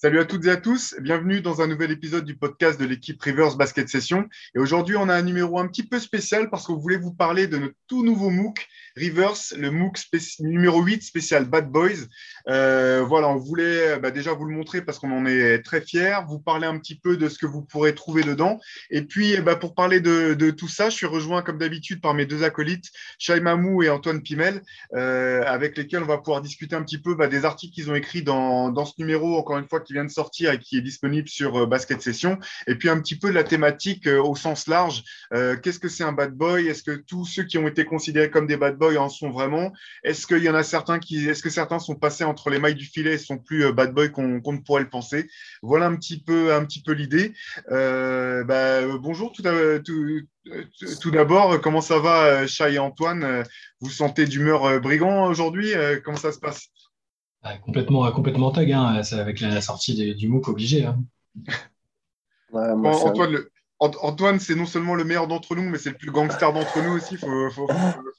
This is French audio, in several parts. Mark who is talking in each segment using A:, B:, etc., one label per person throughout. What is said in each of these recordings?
A: Salut à toutes et à tous, bienvenue dans un nouvel épisode du podcast de l'équipe Rivers Basket Session. Et aujourd'hui, on a un numéro un petit peu spécial parce qu'on voulait vous parler de notre tout nouveau MOOC Rivers, le MOOC numéro 8 spécial Bad Boys. Euh, voilà, on voulait bah, déjà vous le montrer parce qu'on en est très fiers, vous parler un petit peu de ce que vous pourrez trouver dedans. Et puis, bah, pour parler de, tout ça, je suis rejoint comme d'habitude par mes deux acolytes, Shai Mamou et Antoine Pimel, euh, avec lesquels on va pouvoir discuter un petit peu bah, des articles qu'ils ont écrits dans, dans ce numéro, encore une fois, qui vient de sortir et qui est disponible sur euh, Basket Session. Et puis un petit peu de la thématique euh, au sens large. Euh, qu'est-ce que c'est un bad boy? Est-ce que tous ceux qui ont été considérés comme des bad boys en sont vraiment? Est-ce qu'il y en a certains qui, est-ce que certains sont passés entre les mailles du filet et sont plus bad boys qu'on ne pourrait le penser? Voilà un petit peu, un petit peu l'idée. Bah, bonjour tout, tout, d'abord, comment ça va, Chat et Antoine? Vous sentez d'humeur brigand aujourd'hui? Comment ça se passe?
B: Complètement, complètement tag, hein, avec la sortie du MOOC obligé. Hein.
A: Antoine, c'est non seulement le meilleur d'entre nous, mais c'est le plus gangster d'entre nous aussi. Il faut, faut,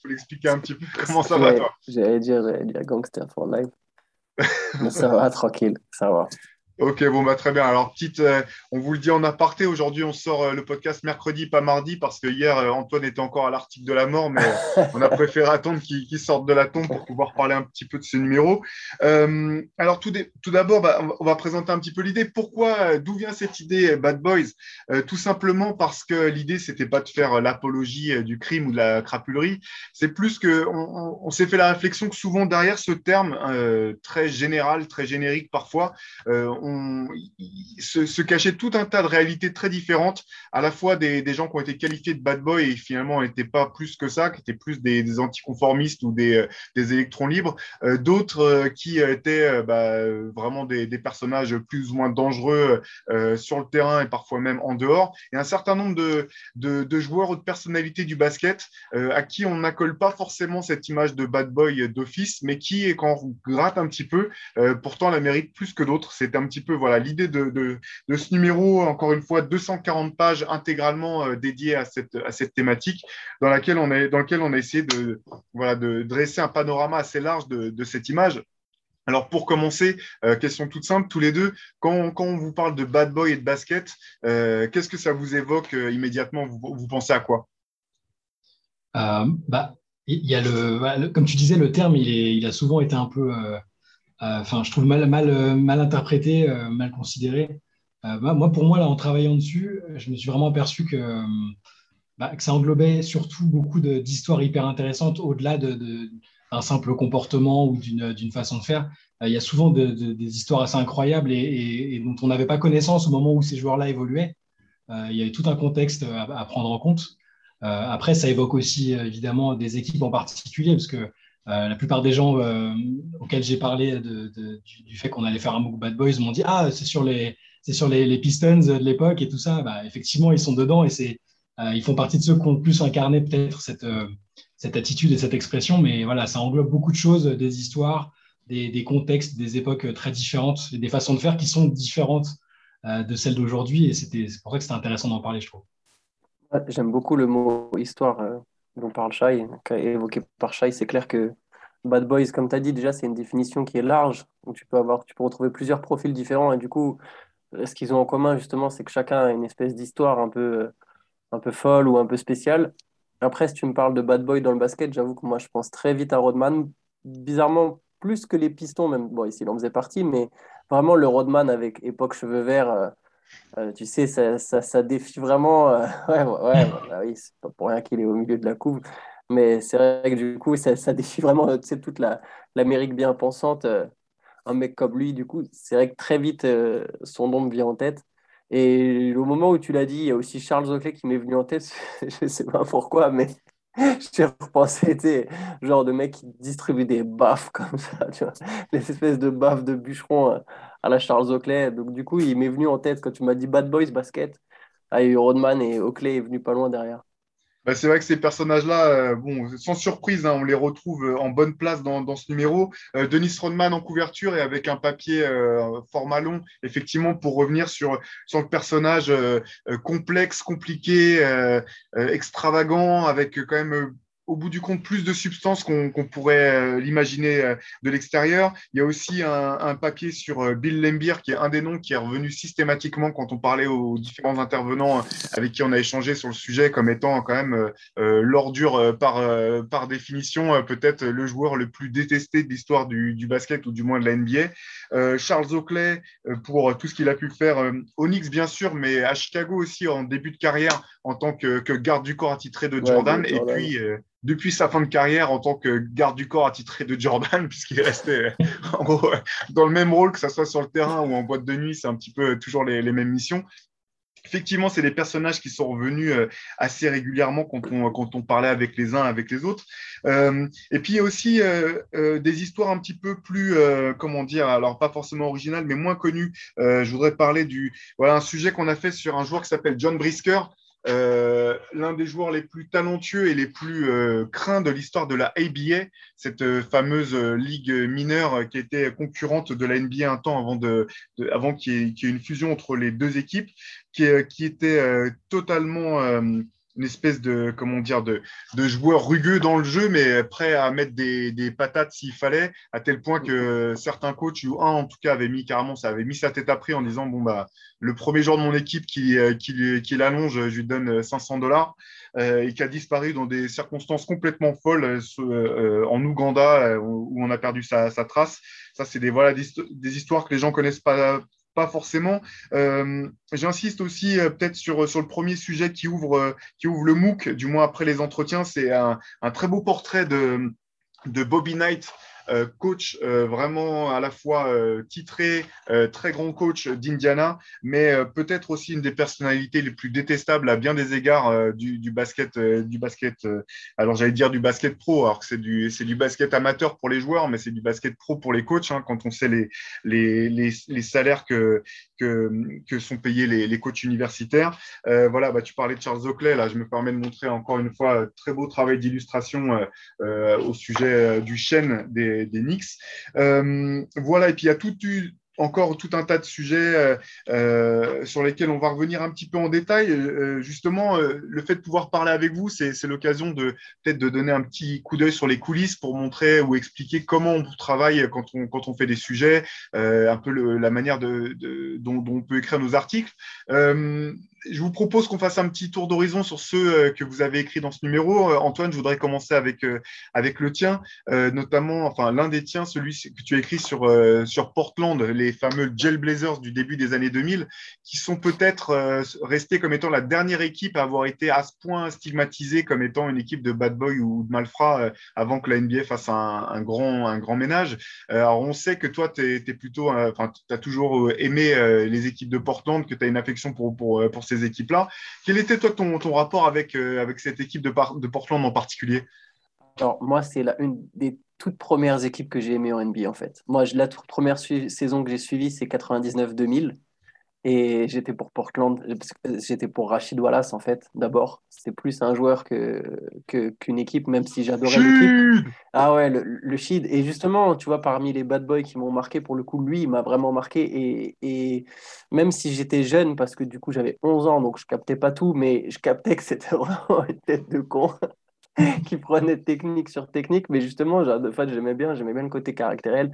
A: l'expliquer un petit peu. Comment ça va, toi
C: J'allais dire, dire gangster for life. mais ça va, tranquille, ça va.
A: Ok, bon, bah, très bien. Alors, petite, euh, on vous le dit en aparté, aujourd'hui, on sort euh, le podcast mercredi, pas mardi, parce que hier, euh, Antoine était encore à l'article de la mort, mais on a préféré attendre qu'il sorte de la tombe pour pouvoir parler un petit peu de ce numéro. alors, tout, d'abord, bah, on va présenter un petit peu l'idée. Pourquoi, d'où vient cette idée Bad Boys? Tout simplement parce que l'idée, c'était pas de faire l'apologie du crime ou de la crapulerie. C'est plus que on s'est fait la réflexion que souvent, derrière ce terme très général, très générique parfois, on se, cachait tout un tas de réalités très différentes, à la fois des, gens qui ont été qualifiés de bad boy et finalement n'étaient pas plus que ça, qui étaient plus des, anticonformistes ou des, électrons libres, euh, d'autres euh, qui étaient bah, vraiment des, personnages plus ou moins dangereux euh, sur le terrain et parfois même en dehors, et un certain nombre de, joueurs ou de personnalités du basket à qui on n'accole pas forcément cette image de bad boy d'office, mais qui, quand on gratte un petit peu, pourtant la mérite plus que d'autres. C'est un petit peu voilà l'idée de, ce numéro, encore une fois, 240 pages intégralement euh, dédiées à cette, à cette thématique, dans, laquelle on est, dans lequel on a essayé de, voilà, de dresser un panorama assez large de, cette image. Alors pour commencer, euh, question toute simple, tous les deux, quand, on vous parle de bad boy et de basket, euh, qu'est-ce que ça vous évoque immédiatement? Vous, pensez à quoi?
B: Bah, il y a le, comme tu disais, le terme, il, est, il a souvent été un peu enfin, je trouve mal, mal, euh, mal interprété, euh, mal considéré. moi, pour moi, là, en travaillant dessus, je me suis vraiment aperçu que, bah, que ça englobait surtout beaucoup d'histoires hyper intéressantes au-delà de, simple comportement ou d'une façon de faire. Il y a souvent des histoires assez incroyables et, dont on n'avait pas connaissance au moment où ces joueurs-là évoluaient. il y avait tout un contexte à, prendre en compte. après, ça évoque aussi évidemment des équipes en particulier, parce que euh, la plupart des gens euh, auxquels j'ai parlé du, fait qu'on allait faire un MOOC Bad Boys m'ont dit Ah, c'est sur les, sur les, Pistons de l'époque et tout ça. Bah, effectivement, ils sont dedans et c'est, euh, ils font partie de ceux qui ont le plus incarné peut-être cette, cette attitude et cette expression. Mais voilà, ça englobe beaucoup de choses, des histoires, des, contextes, des époques très différentes et des façons de faire qui sont différentes de celles d'aujourd'hui. Et c'était, c'est pour ça que c'était intéressant d'en parler, je trouve.
C: J'aime beaucoup le mot histoire dont parle Shai, évoqué par Shai, c'est clair que Bad Boys, comme tu as dit, déjà, c'est une définition qui est large. Tu peux, avoir, tu peux retrouver plusieurs profils différents. Et du coup, ce qu'ils ont en commun, justement, c'est que chacun a une espèce d'histoire un peu, un peu folle ou un peu spéciale. Après, si tu me parles de Bad Boy dans le basket, j'avoue que moi, je pense très vite à Rodman. Bizarrement, plus que les pistons, même. Bon, ici, il en faisait partie, mais vraiment, le Rodman avec époque cheveux verts. Euh, euh, tu sais, ça, ça, défie vraiment. Euh, ouais, ouais, bah oui, c'est pas pour rien qu'il est au milieu de la couve. Mais c'est vrai que du coup, ça, défie vraiment toute l'Amérique bien pensante. Euh, un mec comme lui, du coup, c'est vrai que très vite, son nom me vient en tête. Et au moment où tu l'as dit, il y a aussi Charles Oakley qui m'est venu en tête. Je ne sais pas pourquoi, mais j'ai repensé, tu genre de mec qui distribue des baffes comme ça, tu les espèces de baffes de bûcheron à la Charles Oakley. Donc, du coup, il m'est venu en tête quand tu m'as dit Bad Boys Basket. Ah, Rodman et Oakley est venu pas loin derrière.
A: Bah, c'est vrai que ces personnages-là, euh, bon, sans surprise, hein, on les retrouve euh, en bonne place dans, ce numéro. Euh, Denis Rodman en couverture et avec un papier format long, effectivement, pour revenir sur, sur le personnage complexe, compliqué, extravagant, avec quand même au bout du compte plus de substance qu'on pourrait euh, l'imaginer euh, de l'extérieur. Il y a aussi un, papier sur euh, Bill Lembier, qui est un des noms qui est revenu systématiquement quand on parlait aux différents intervenants avec qui on a échangé sur le sujet, comme étant quand même l'ordure par, par définition, peut-être le joueur le plus détesté de l'histoire du, basket ou du moins de la NBA. Charles Oakley, pour tout ce qu'il a pu faire au Knicks, bien sûr, mais à Chicago aussi en début de carrière en tant que, garde du corps attitré de Jordan. Et puis, depuis sa fin de carrière en tant que garde du corps attitré de Jordan, puisqu'il est resté en gros dans le même rôle, que ce soit sur le terrain ou en boîte de nuit, c'est un petit peu toujours les, mêmes missions. Effectivement, c'est des personnages qui sont revenus euh, assez régulièrement quand on, quand on parlait avec les uns, avec les autres. Euh, et puis, il y a aussi euh, des histoires un petit peu plus, comment dire, alors pas forcément originales, mais moins connues. je voudrais parler du, voilà, un sujet qu'on a fait sur un joueur qui s'appelle John Brisker, euh, l'un des joueurs les plus talentueux et les plus euh, craints de l'histoire de la ABA, cette euh, fameuse ligue mineure qui était concurrente de la NBA un temps avant, de, avant qu'il y, ait une fusion entre les deux équipes, qui, qui était totalement une espèce de comment dire de, joueur rugueux dans le jeu, mais prêt à mettre des, patates s'il fallait, à tel point que certains coachs ou un en tout cas avait mis carrément, ça avait mis sa tête à prix en disant bon bah le premier joueur de mon équipe qui, euh, l'allonge, je lui donne 500 dollars euh, et qui a disparu dans des circonstances complètement folles euh, en Ouganda où on a perdu sa, sa trace. Ça, c'est des voilà des, histoires que les gens connaissent pas forcément. Euh, j'insiste aussi euh, peut-être sur, sur le premier sujet qui ouvre, euh, qui ouvre le MOOC, du moins après les entretiens. C'est un, un, très beau portrait de, de Bobby Knight, euh, coach euh, vraiment à la fois euh, titré, très grand coach d'Indiana, mais peut-être aussi une des personnalités les plus détestables à bien des égards du, basket. du basket alors j'allais dire du basket pro, alors que c'est du, du basket amateur pour les joueurs, mais c'est du basket pro pour les coachs, hein, quand on sait les, les, les, salaires que, que, que, sont payés les, les coachs universitaires. voilà, bah, tu parlais de Charles Oakley, là je me permets de montrer encore une fois très beau travail d'illustration au sujet du chêne des des, Knicks. Euh, voilà, et puis il y a tout, encore tout un tas de sujets euh, euh, sur lesquels on va revenir un petit peu en détail. justement, le fait de pouvoir parler avec vous, c'est l'occasion de peut-être de donner un petit coup d'œil sur les coulisses pour montrer ou expliquer comment on travaille quand on, fait des sujets, un peu la manière dont, on peut écrire nos articles je vous propose qu'on fasse un petit tour d'horizon sur ceux euh, que vous avez écrits dans ce numéro. Euh, Antoine, je voudrais commencer avec, euh, avec le tien, notamment, enfin, l'un des tiens, celui que tu as écrit sur, sur Portland, les fameux Gel Blazers du début des années 2000, qui sont peut-être restés comme étant la dernière équipe à avoir été à ce point stigmatisée comme étant une équipe de bad boy ou de malfrats avant que la NBA fasse un, grand, un grand ménage. alors, on sait que toi, tu plutôt, enfin, tu as toujours aimé les équipes de Portland, que tu as une affection pour, pour, pour équipes-là. Quel était toi ton, ton rapport avec, euh, avec cette équipe de, de Portland en particulier?
C: Alors, moi, c'est une des toutes premières équipes que j'ai aimées en NBA, en fait. Moi, la toute première saison que j'ai suivie, c'est 99-2000. Et j'étais pour Portland, j'étais pour Rachid Wallace en fait, d'abord. C'était plus un joueur que, qu'une équipe, même si j'adorais l'équipe. Ah ouais, le, le Shid. Et justement, tu vois, parmi les bad boys qui m'ont marqué, pour le coup, lui, il m'a vraiment marqué. Et, et même si j'étais jeune, parce que du coup, j'avais 11 ans, donc je captais pas tout, mais je captais que c'était vraiment une tête de con. qui prenait technique sur technique, mais justement, en fait, j'aimais bien, j'aimais bien le côté caractériel,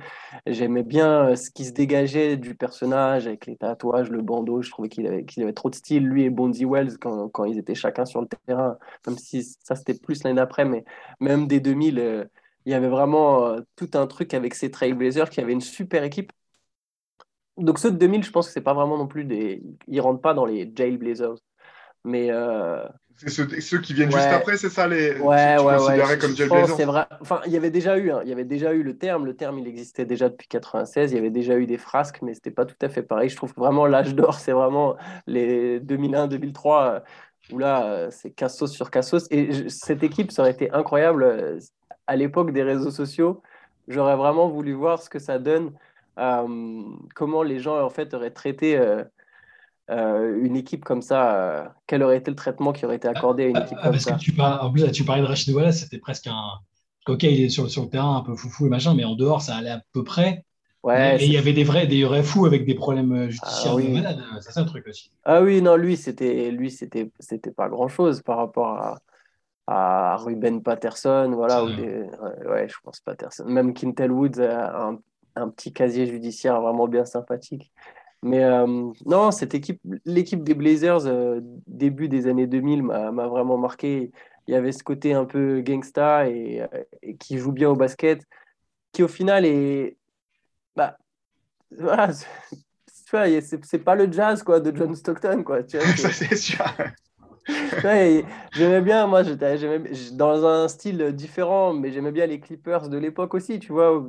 C: j'aimais bien euh, ce qui se dégageait du personnage avec les tatouages, le bandeau, je trouvais qu'il avait, qu'il avait trop de style, lui et Bondy Wells, quand, quand, ils étaient chacun sur le terrain, même si ça c'était plus l'année d'après, mais même des 2000, euh, il y avait vraiment euh, tout un truc avec ces Trailblazers qui avaient une super équipe. Donc ceux de 2000, je pense que c'est pas vraiment non plus des... Ils rentrent pas dans les Jailblazers. Mais,
A: c'est ceux, qui viennent juste après, c'est ça les
C: ouais, ouais, ouais. comme vrai. Enfin, il y avait déjà eu, hein, il y avait déjà eu le terme. Le terme, il existait déjà depuis 96. Il y avait déjà eu des frasques, mais c'était pas tout à fait pareil. Je trouve que vraiment l'âge d'or, c'est vraiment les 2001, 2003 où là, c'est cassos sur cassos. Et cette équipe, ça aurait été incroyable euh, à l'époque des réseaux sociaux. J'aurais vraiment voulu voir ce que ça donne, euh, comment les gens en fait auraient traité. Euh, euh, une équipe comme ça, euh, quel aurait été le traitement qui aurait été accordé à une équipe ah, comme ça?
B: tu En plus, tu parlais de Rachid Wallace, c'était presque un. Ok, il est sur, sur, le terrain un peu foufou et machin, mais en dehors, ça allait à peu près. Ouais, et il y avait des vrais, des vrais fous avec des problèmes euh, judiciaires ah, oui. malades. C'est ça le truc aussi.
C: Ah oui, non, lui, c'était, lui, c'était, c'était pas grand chose par rapport à, à Ruben Patterson, voilà, ou des, ouais, je pense Patterson. Même Quintel Woods a un, un, petit casier judiciaire vraiment bien sympathique. Mais euh, non, cette équipe, l'équipe des Blazers, euh, début des années 2000, m'a vraiment marqué. Il y avait ce côté un peu gangsta et, et qui joue bien au basket, qui au final est. Bah, voilà, c'est pas le jazz quoi, de John Stockton. Quoi, tu vois, c'est sûr. J'aimais bien, moi, j'étais dans un style différent, mais j'aimais bien les Clippers de l'époque aussi, tu vois.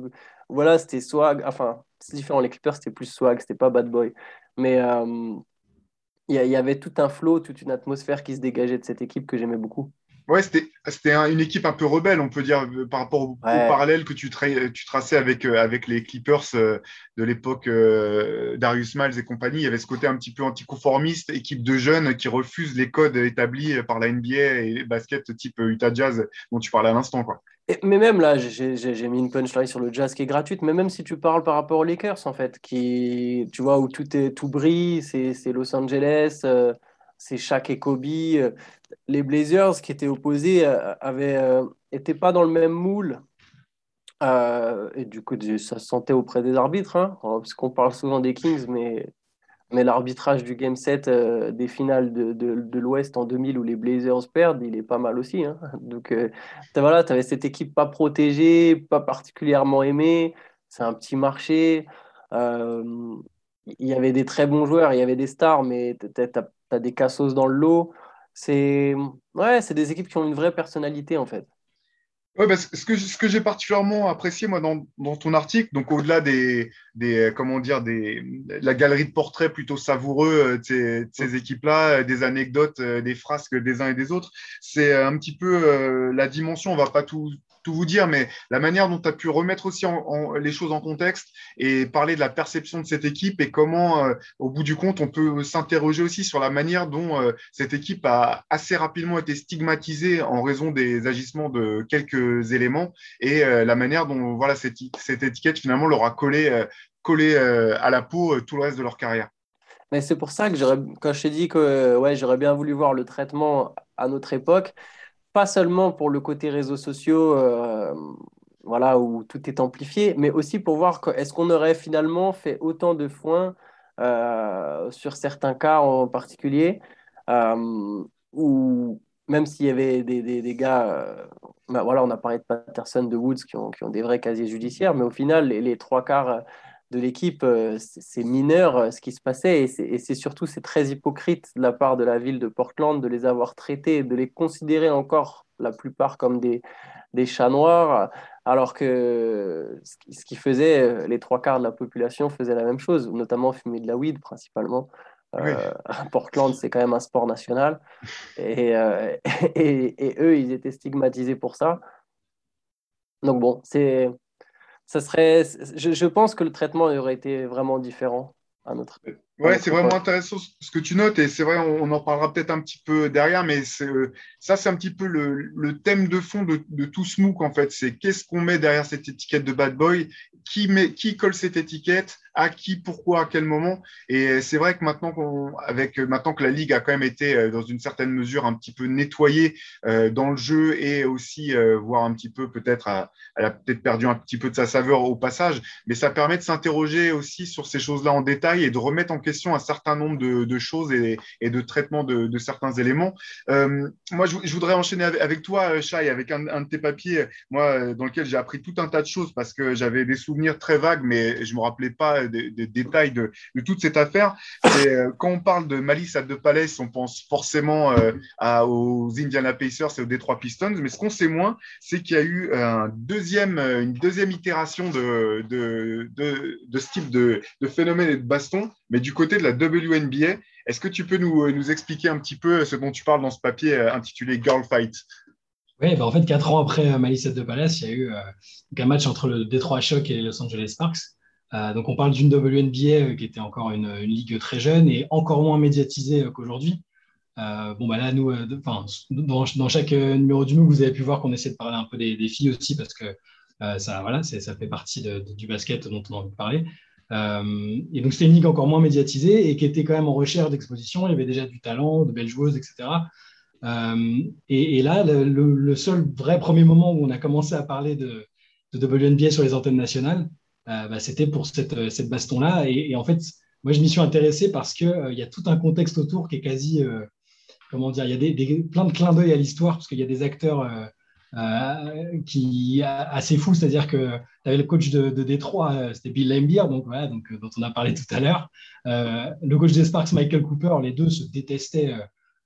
C: voilà, c'était swag, enfin, c'est différent. Les Clippers, c'était plus swag, c'était pas bad boy. Mais euh, il y, y, avait tout un flow, toute une atmosphère qui se dégageait de cette équipe que j'aimais beaucoup.
A: Ouais, c'était une équipe un peu rebelle, on peut dire, euh, par rapport au, parallèle que tu, tu, traçais avec, euh, avec les Clippers euh, de l'époque Darius Miles et compagnie. Il y avait ce côté un petit peu anticonformiste, équipe de jeunes qui refusent les codes établis par la NBA et les baskets type Utah Jazz dont tu parlais à l'instant. quoi.
C: mais même là, j'ai mis une punchline sur le jazz qui est gratuite, mais même si tu parles par rapport aux Lakers, en fait, qui, tu vois, où tout, est, tout brille, c'est Los Angeles, c'est Shaq et Kobe les Blazers qui étaient opposés euh, avaient euh, pas dans le même moule. Euh, et du coup, ça se sentait auprès des arbitres, hein, parce qu'on parle souvent des Kings, mais, mais l'arbitrage du Game 7 des finales de, de, l'Ouest en 2000 où les Blazers perdent, il est pas mal aussi. Hein. Donc voilà, tu avais cette équipe pas protégée, pas particulièrement aimée, c'est un petit marché. Il y avait des très bons joueurs, il y avait des stars, mais tu as, as, des cassos dans le lot c'est ouais, c'est des équipes qui ont une vraie personnalité en fait.
A: Ouais, bah, ce que, ce que j'ai particulièrement apprécié moi dans, dans ton article, donc au-delà des, des comment dire des la galerie de portraits plutôt savoureux euh, de ces, équipes-là, euh, des anecdotes, euh, des frasques des uns et des autres, c'est un petit peu la dimension. On va pas tout vous dire, mais la manière dont tu as pu remettre aussi les choses en contexte et parler de la perception de cette équipe et comment, euh, au bout du compte, on peut s'interroger aussi sur la manière dont euh, cette équipe a assez rapidement été stigmatisée en raison des agissements de quelques éléments et euh, la manière dont voilà, cette, cette, étiquette finalement leur a collé, collé à la peau tout le reste de leur carrière.
C: Mais c'est pour ça que quand je t'ai dit que ouais, j'aurais bien voulu voir le traitement à notre époque, pas seulement pour le côté réseaux sociaux, euh, voilà, où tout est amplifié, mais aussi pour voir est-ce qu'on aurait finalement fait autant de foin euh, sur certains cas en particulier, euh, ou même s'il y avait des, des, gars, bah voilà, on a parlé de Patterson, de Woods qui ont, qui ont des vrais casiers judiciaires, mais au final, les trois quarts de l'équipe, c'est mineur ce qui se passait et c'est surtout c'est très hypocrite de la part de la ville de Portland de les avoir traités, de les considérer encore la plupart comme des, des chats noirs, alors que ce qui faisait, les trois quarts de la population faisaient la même chose, notamment fumer de la weed principalement. Portland, c'est quand même un sport national. Et, et, et, eux, ils étaient stigmatisés pour ça. Donc bon, c'est ça serait, je, pense que le traitement aurait été vraiment différent à notre.
A: Ouais, c'est vraiment intéressant ce que tu notes et c'est vrai, on, en parlera peut-être un petit peu derrière, mais euh, ça, c'est un petit peu le, le, thème de fond de, de tout ce MOOC en fait. C'est qu'est-ce qu'on met derrière cette étiquette de bad boy, qui, met, qui colle cette étiquette, à qui, pourquoi, à quel moment? Et c'est vrai que maintenant, qu'on, avec, maintenant que la Ligue a quand même été, euh, dans une certaine mesure, un petit peu nettoyée euh, dans le jeu et aussi, euh, voire un petit peu, peut-être, elle a peut-être perdu un petit peu de sa saveur au passage, mais ça permet de s'interroger aussi sur ces choses-là en détail et de remettre en question un certain nombre de, choses et, de traitement de, certains éléments. Euh, moi, je, voudrais enchaîner avec, toi, Shai, avec un, de tes papiers, moi, dans lequel j'ai appris tout un tas de choses parce que j'avais des souvenirs très vagues, mais je me rappelais pas des, détails de, toute cette affaire. Euh, quand on parle de Malice à deux palais, on pense forcément euh, aux Indiana Pacers et aux Detroit Pistons, mais ce qu'on sait moins, c'est qu'il y a eu une deuxième itération de, ce type de, phénomène et de baston, mais du côté de la WNBA. Est-ce que tu peux nous, nous expliquer un petit peu ce dont tu parles dans ce papier euh, intitulé Girl Fight?
B: Oui, bah en fait, quatre ans après Malice the Palace, il y a eu un match entre le Detroit Shock et les Los Angeles Sparks. Euh, donc on parle d'une WNBA euh, qui était encore une, ligue très jeune et encore moins médiatisée euh, qu'aujourd'hui. bon, bah là, nous, dans, dans, chaque numéro du MOOC, vous avez pu voir qu'on essaie de parler un peu des, filles aussi parce que ça, voilà, ça fait partie du basket dont on a envie de parler. Et donc, c'était une ligue encore moins médiatisée et qui était quand même en recherche d'exposition. Il y avait déjà du talent, de belles joueuses, etc. Et, là, le, seul vrai premier moment où on a commencé à parler de, WNBA sur les antennes nationales, bah, c'était pour cette, baston-là. Et, en fait, moi, je m'y suis intéressé parce qu'il y a tout un contexte autour qui est quasi comment dire, il y a des, plein de clins d'œil à l'histoire parce qu'il y a des acteurs euh, euh, qui assez fous, c'est-à-dire que tu avais le coach de, Détroit, euh, c'était Bill Lambier, donc, voilà, donc, dont on a parlé tout à l'heure. le coach des Sparks, Michael Cooper, les deux se détestaient.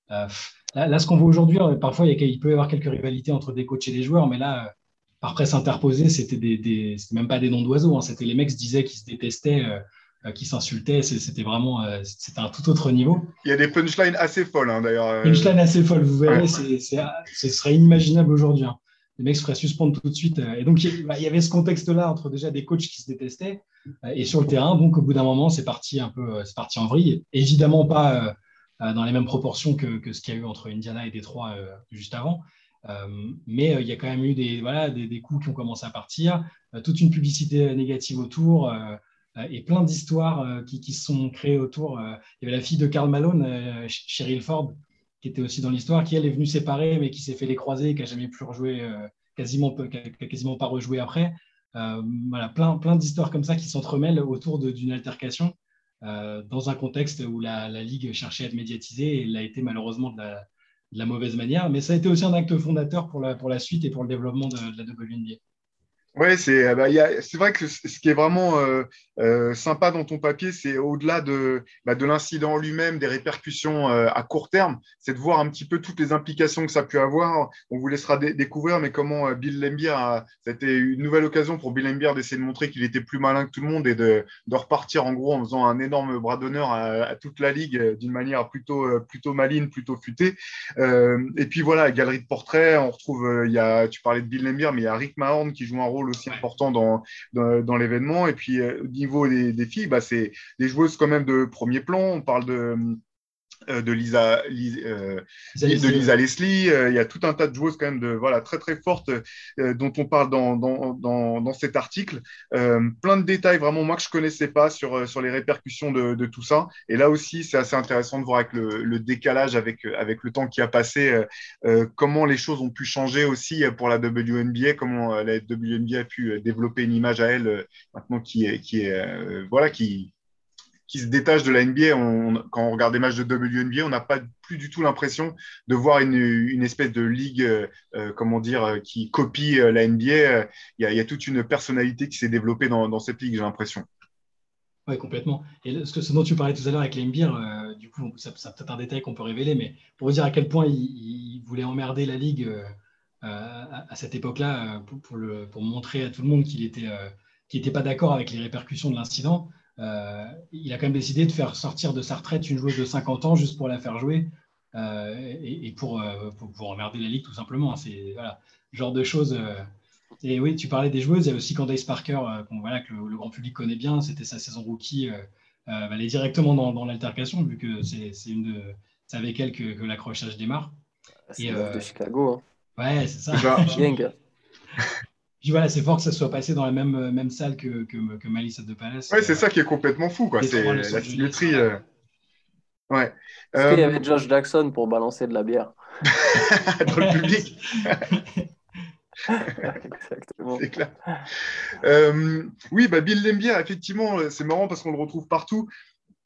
B: Là, ce qu'on voit aujourd'hui, parfois il, il, peut y avoir quelques rivalités entre des coachs et des joueurs, mais là, par presse interposée, c'était des, même pas des noms d'oiseaux, hein, c'était les mecs qui se disaient qu'ils se détestaient euh, qui s'insultaient. C'était vraiment euh, c'était un tout autre niveau.
A: Il y a des punchlines assez folles, hein, d'ailleurs. Euh.
B: Punchlines assez folles, vous verrez, ce serait inimaginable aujourd'hui. Hein. Les mecs se feraient suspendre tout de suite. Et donc, bah, il y avait ce contexte-là entre déjà des coachs qui se détestaient et sur le terrain. Donc, au bout d'un moment, c'est parti un peu, c'est parti en vrille. Évidemment, pas dans les mêmes proportions que, ce qu'il y a eu entre Indiana et Détroit juste avant. mais il y a quand même eu des, coups qui ont commencé à partir, toute une publicité négative autour. Euh, et plein d'histoires euh, qui, qui, se sont créées autour. Euh, il y avait la fille de Karl Malone, Cheryl Ford, qui était aussi dans l'histoire, qui elle est venue séparer, mais qui s'est fait les croiser, qui n'a jamais pu rejouer, quasiment, quasiment pas rejoué après. voilà, plein, plein d'histoires comme ça qui s'entremêlent autour d'une altercation dans un contexte où la, la, Ligue cherchait à être médiatisée et elle a été malheureusement de la, de la, mauvaise manière. Mais ça a été aussi un acte fondateur pour la, pour la suite et pour le développement de, de la WNBA.
A: Oui, c'est euh, bah, c'est vrai que ce qui est vraiment euh, euh, sympa dans ton papier, c'est au-delà de, bah, de l'incident lui-même, des répercussions à court terme, c'est de voir un petit peu toutes les implications que ça a pu avoir. On vous laissera découvrir, mais comment Bill Lembier, a, été une nouvelle occasion pour Bill Lembier d'essayer de montrer qu'il était plus malin que tout le monde et de, repartir en gros en faisant un énorme bras d'honneur à, toute la ligue d'une manière plutôt, plutôt maligne, plutôt futée. et puis voilà, galerie de portraits, on retrouve, y a, tu parlais de Bill Lembier, mais il y a Rick Mahorn qui joue un rôle aussi important dans, dans, l'événement. Et puis, euh, au niveau des, des filles, bah, c'est des joueuses quand même de premier plan. On parle de de Lisa, euh, de Lisa Leslie. Euh, il y a tout un tas de joueuses quand même de voilà très très fortes dont on parle dans, dans, dans, dans cet article. plein de détails vraiment moi que je connaissais pas sur sur les répercussions de, de tout ça. Et là aussi c'est assez intéressant de voir avec le, le, décalage avec avec le temps qui a passé comment les choses ont pu changer aussi pour la WNBA, comment la WNBA a pu développer une image à elle maintenant qui est qui est voilà qui qui se détache de la NBA. quand on regarde des matchs de WNBA, on n'a pas plus du tout l'impression de voir une, espèce de ligue, euh, euh, comment dire, euh, qui copie la NBA. Il y, a, toute une personnalité qui s'est développée dans, cette ligue, j'ai l'impression.
B: Oui, complètement. Et ce, dont tu parlais tout à l'heure avec l'NBA, du coup, c'est peut-être un détail qu'on peut révéler, mais pour vous dire à quel point il, voulait emmerder la ligue à, cette époque-là, pour, montrer à tout le monde qu'il n'était était pas d'accord avec les répercussions de l'incident. Euh, il a quand même décidé de faire sortir de sa retraite une joueuse de 50 ans juste pour la faire jouer euh, et, euh, pour, pour, emmerder la ligue tout simplement. C'est voilà, genre de choses. Et oui, tu parlais des joueuses. Il y a aussi Candace Parker, voilà, que le, grand public connaît bien. C'était sa saison rookie. elle est directement dans, l'altercation, vu que c'est une de, avec elle que, l'accrochage démarre.
C: C'est de Chicago.
B: Hein. Ouais, c'est ça. voilà, c'est fort que ça soit passé dans la même, euh, même salle que, que, que Malice de Palace.
A: Ouais, c'est ça qui est complètement fou, quoi. C'est la symétrie. Euh... Ouais.
C: Est-ce qu'il y avait euh, Josh Jackson pour balancer de la bière?
A: Dans le public
C: Exactement.
A: C'est clair. Euh, oui, bah Bill Lembier, effectivement, c'est marrant parce qu'on le retrouve partout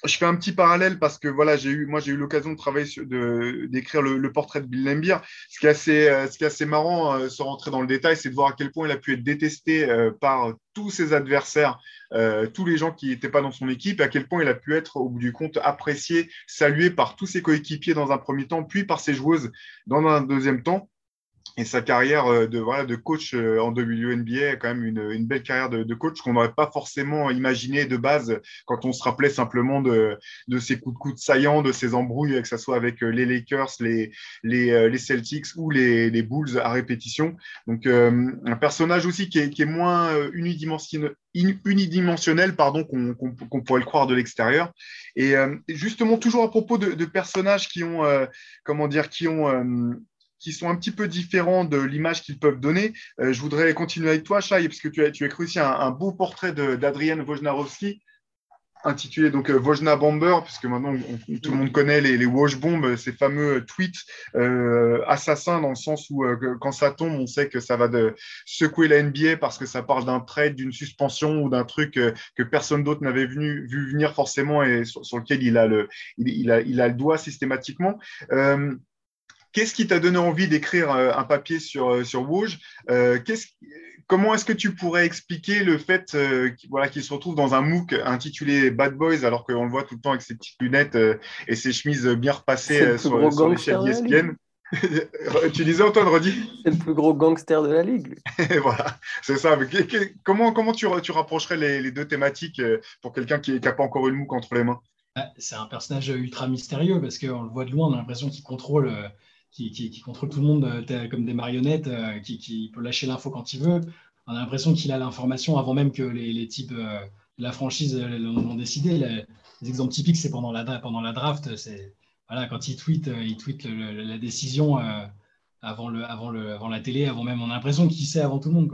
A: je fais un petit parallèle parce que voilà, j'ai eu, moi, j'ai eu l'occasion de travailler sur, de, d'écrire le, portrait de Bill Lambier. Ce qui est assez, euh, ce qui est assez marrant, euh, sans rentrer dans le détail, c'est de voir à quel point il a pu être détesté euh, par tous ses adversaires, tous les gens qui n'étaient pas dans son équipe, à quel point il a pu être, au bout du compte, apprécié, salué par tous ses coéquipiers dans un premier temps, puis par ses joueuses dans un deuxième temps et sa carrière euh, de, voilà, de coach euh, en WNBA est quand même une, belle carrière de, de coach qu'on n'aurait pas forcément imaginé de base quand on se rappelait simplement de, de ses coups de coude saillants, de ses embrouilles, que ce soit avec euh, les Lakers, les, les, les Celtics ou les, les, Bulls à répétition. Donc un personnage aussi qui est, qui est moins unidimensionnel, pardon, qu'on qu'on pourrait le croire de l'extérieur. Et justement, toujours à propos de, de personnages qui ont, comment dire, qui ont qui sont un petit peu différents de l'image qu'ils peuvent donner. Euh, je voudrais continuer avec toi, Chai, parce que tu as, tu écrit aussi un, beau portrait d'Adrienne Wojnarowski. intitulé donc euh, Vojna Bomber, puisque maintenant tout le monde connaît les, les Wash Bombs, ces fameux tweets euh, assassins dans le sens où quand ça tombe, on sait que ça va secouer la NBA parce que ça parle d'un trade, d'une suspension ou d'un truc que personne d'autre n'avait vu, venir forcément et sur, lequel il a le doigt systématiquement. Qu'est-ce qui t'a donné envie d'écrire un papier sur, sur Woj? Comment est-ce que tu pourrais expliquer le fait euh, voilà, qu'il se retrouve dans un MOOC intitulé Bad Boys alors qu'on le voit tout le temps avec ses petites lunettes euh, et ses chemises bien repassées euh, sur, sur l'échelle d'ESPN tu disais Antoine redis
C: C'est le plus gros gangster de la ligue.
A: voilà, c'est ça. comment, comment tu, tu rapprocherais les, deux thématiques pour quelqu'un qui n'a pas encore une MOOC entre les mains?
B: Bah, C'est un personnage ultra mystérieux parce qu'on le voit de loin, on a l'impression qu'il contrôle qui, contrôle tout le monde euh, comme des marionnettes, euh, qui, peut lâcher l'info quand il veut. On a l'impression qu'il a l'information avant même que les, types euh, de la franchise l'ont décidé. Les, exemples typiques, c'est pendant la, draft. Voilà, quand il tweet, il tweet la décision avant, la télé, avant même. On a l'impression qu'il sait avant tout le monde.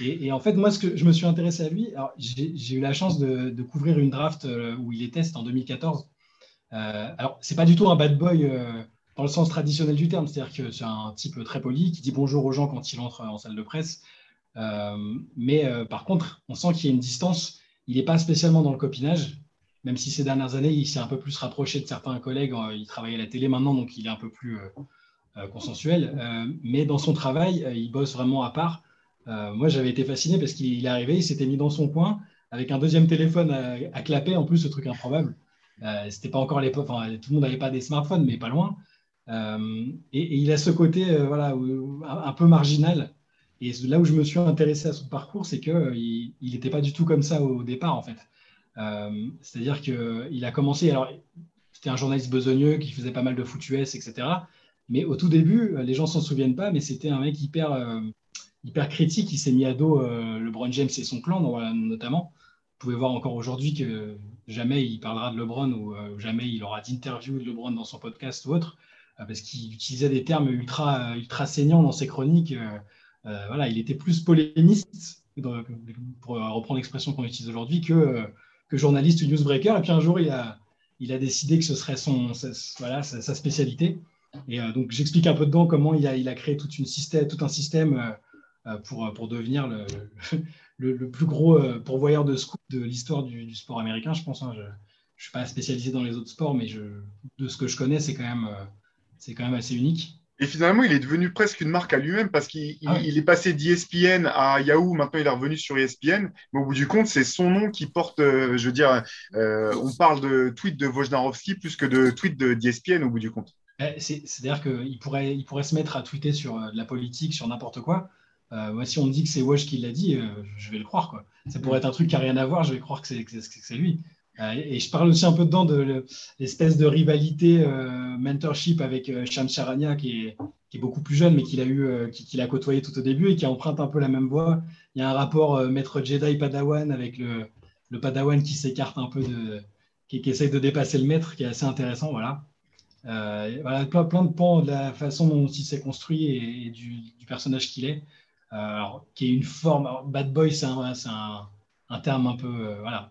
B: Et, en fait, moi, ce que je me suis intéressé à lui, j'ai eu la chance de, de, couvrir une draft où il était, c'était en 2014. Euh, alors, c'est pas du tout un bad boy dans le sens traditionnel du terme, c'est-à-dire que c'est un type très poli qui dit bonjour aux gens quand il entre en salle de presse. Euh, mais euh, par contre, on sent qu'il y a une distance. Il n'est pas spécialement dans le copinage, même si ces dernières années, il s'est un peu plus rapproché de certains collègues. Euh, il travaille à la télé maintenant, donc il est un peu plus consensuel. mais dans son travail, il bosse vraiment à part. moi, j'avais été fasciné parce qu'il est arrivé, il s'était mis dans son coin avec un deuxième téléphone à, à clapper, en plus, ce truc improbable. C'était pas encore l'époque, tout le monde n'avait pas des smartphones, mais pas loin. Euh, et, il a ce côté euh, voilà, un peu marginal. Et là où je me suis intéressé à son parcours, c'est qu'il n'était pas du tout comme ça au départ, en fait. Euh, c'est-à-dire qu'il a commencé, alors c'était un journaliste besogneux qui faisait pas mal de foot US, etc. Mais au tout début, les gens s'en souviennent pas, mais c'était un mec hyper, hyper critique. Il s'est mis à dos LeBron James et son clan, notamment. Vous pouvez voir encore aujourd'hui que jamais il parlera de LeBron ou jamais il aura d'interview de LeBron dans son podcast ou autre. Euh, parce qu'il utilisait des termes ultra, ultra saignants dans ses chroniques. Euh, euh, voilà, il était plus polémiste, pour reprendre l'expression qu'on utilise aujourd'hui, que, journaliste ou newsbreaker. Et puis un jour, il a, il a décidé que ce serait son, sa, voilà, sa, spécialité. Et donc, j'explique un peu dedans comment il a, il a créé toute une système, tout un système pour, pour devenir le, le, plus gros pourvoyeur de scoop de l'histoire du, sport américain, je pense. Hein. Je ne suis pas spécialisé dans les autres sports, mais je, de ce que je connais, c'est quand même c'est quand même assez unique.
A: Et finalement, il est devenu presque une marque à lui-même parce qu'il ah est passé d'ESPN à Yahoo. Maintenant, il est revenu sur ESPN. Mais au bout du compte, c'est son nom qui porte. Euh, je veux dire, euh, on parle de tweet de Wojnarowski plus que de tweet d'ESPN au bout du compte.
B: Eh, c'est-à-dire qu'il pourrait, il pourrait se mettre à tweeter sur euh, de la politique, sur n'importe quoi. moi, si on me dit que c'est Woj qui l'a dit, je vais le croire. Quoi. Ça pourrait être un truc qui n'a rien à voir, je vais croire que c'est lui. Euh, et je parle aussi un peu dedans de l'espèce de rivalité euh, mentorship avec euh, Sham Charania, qui est, beaucoup plus jeune, mais qu'il a, eu, qu'il a côtoyé tout au début et qui emprunte un peu la même voie. Il y a un rapport maître Jedi Padawan avec le, Padawan qui s'écarte un peu de. Qui, qui, essaye de dépasser le maître, qui est assez intéressant. Voilà. voilà plein, plein, de pans de la façon dont il s'est construit et, du, personnage qu'il est. qui est une forme. bad boy, c'est un, un, un, terme un peu. voilà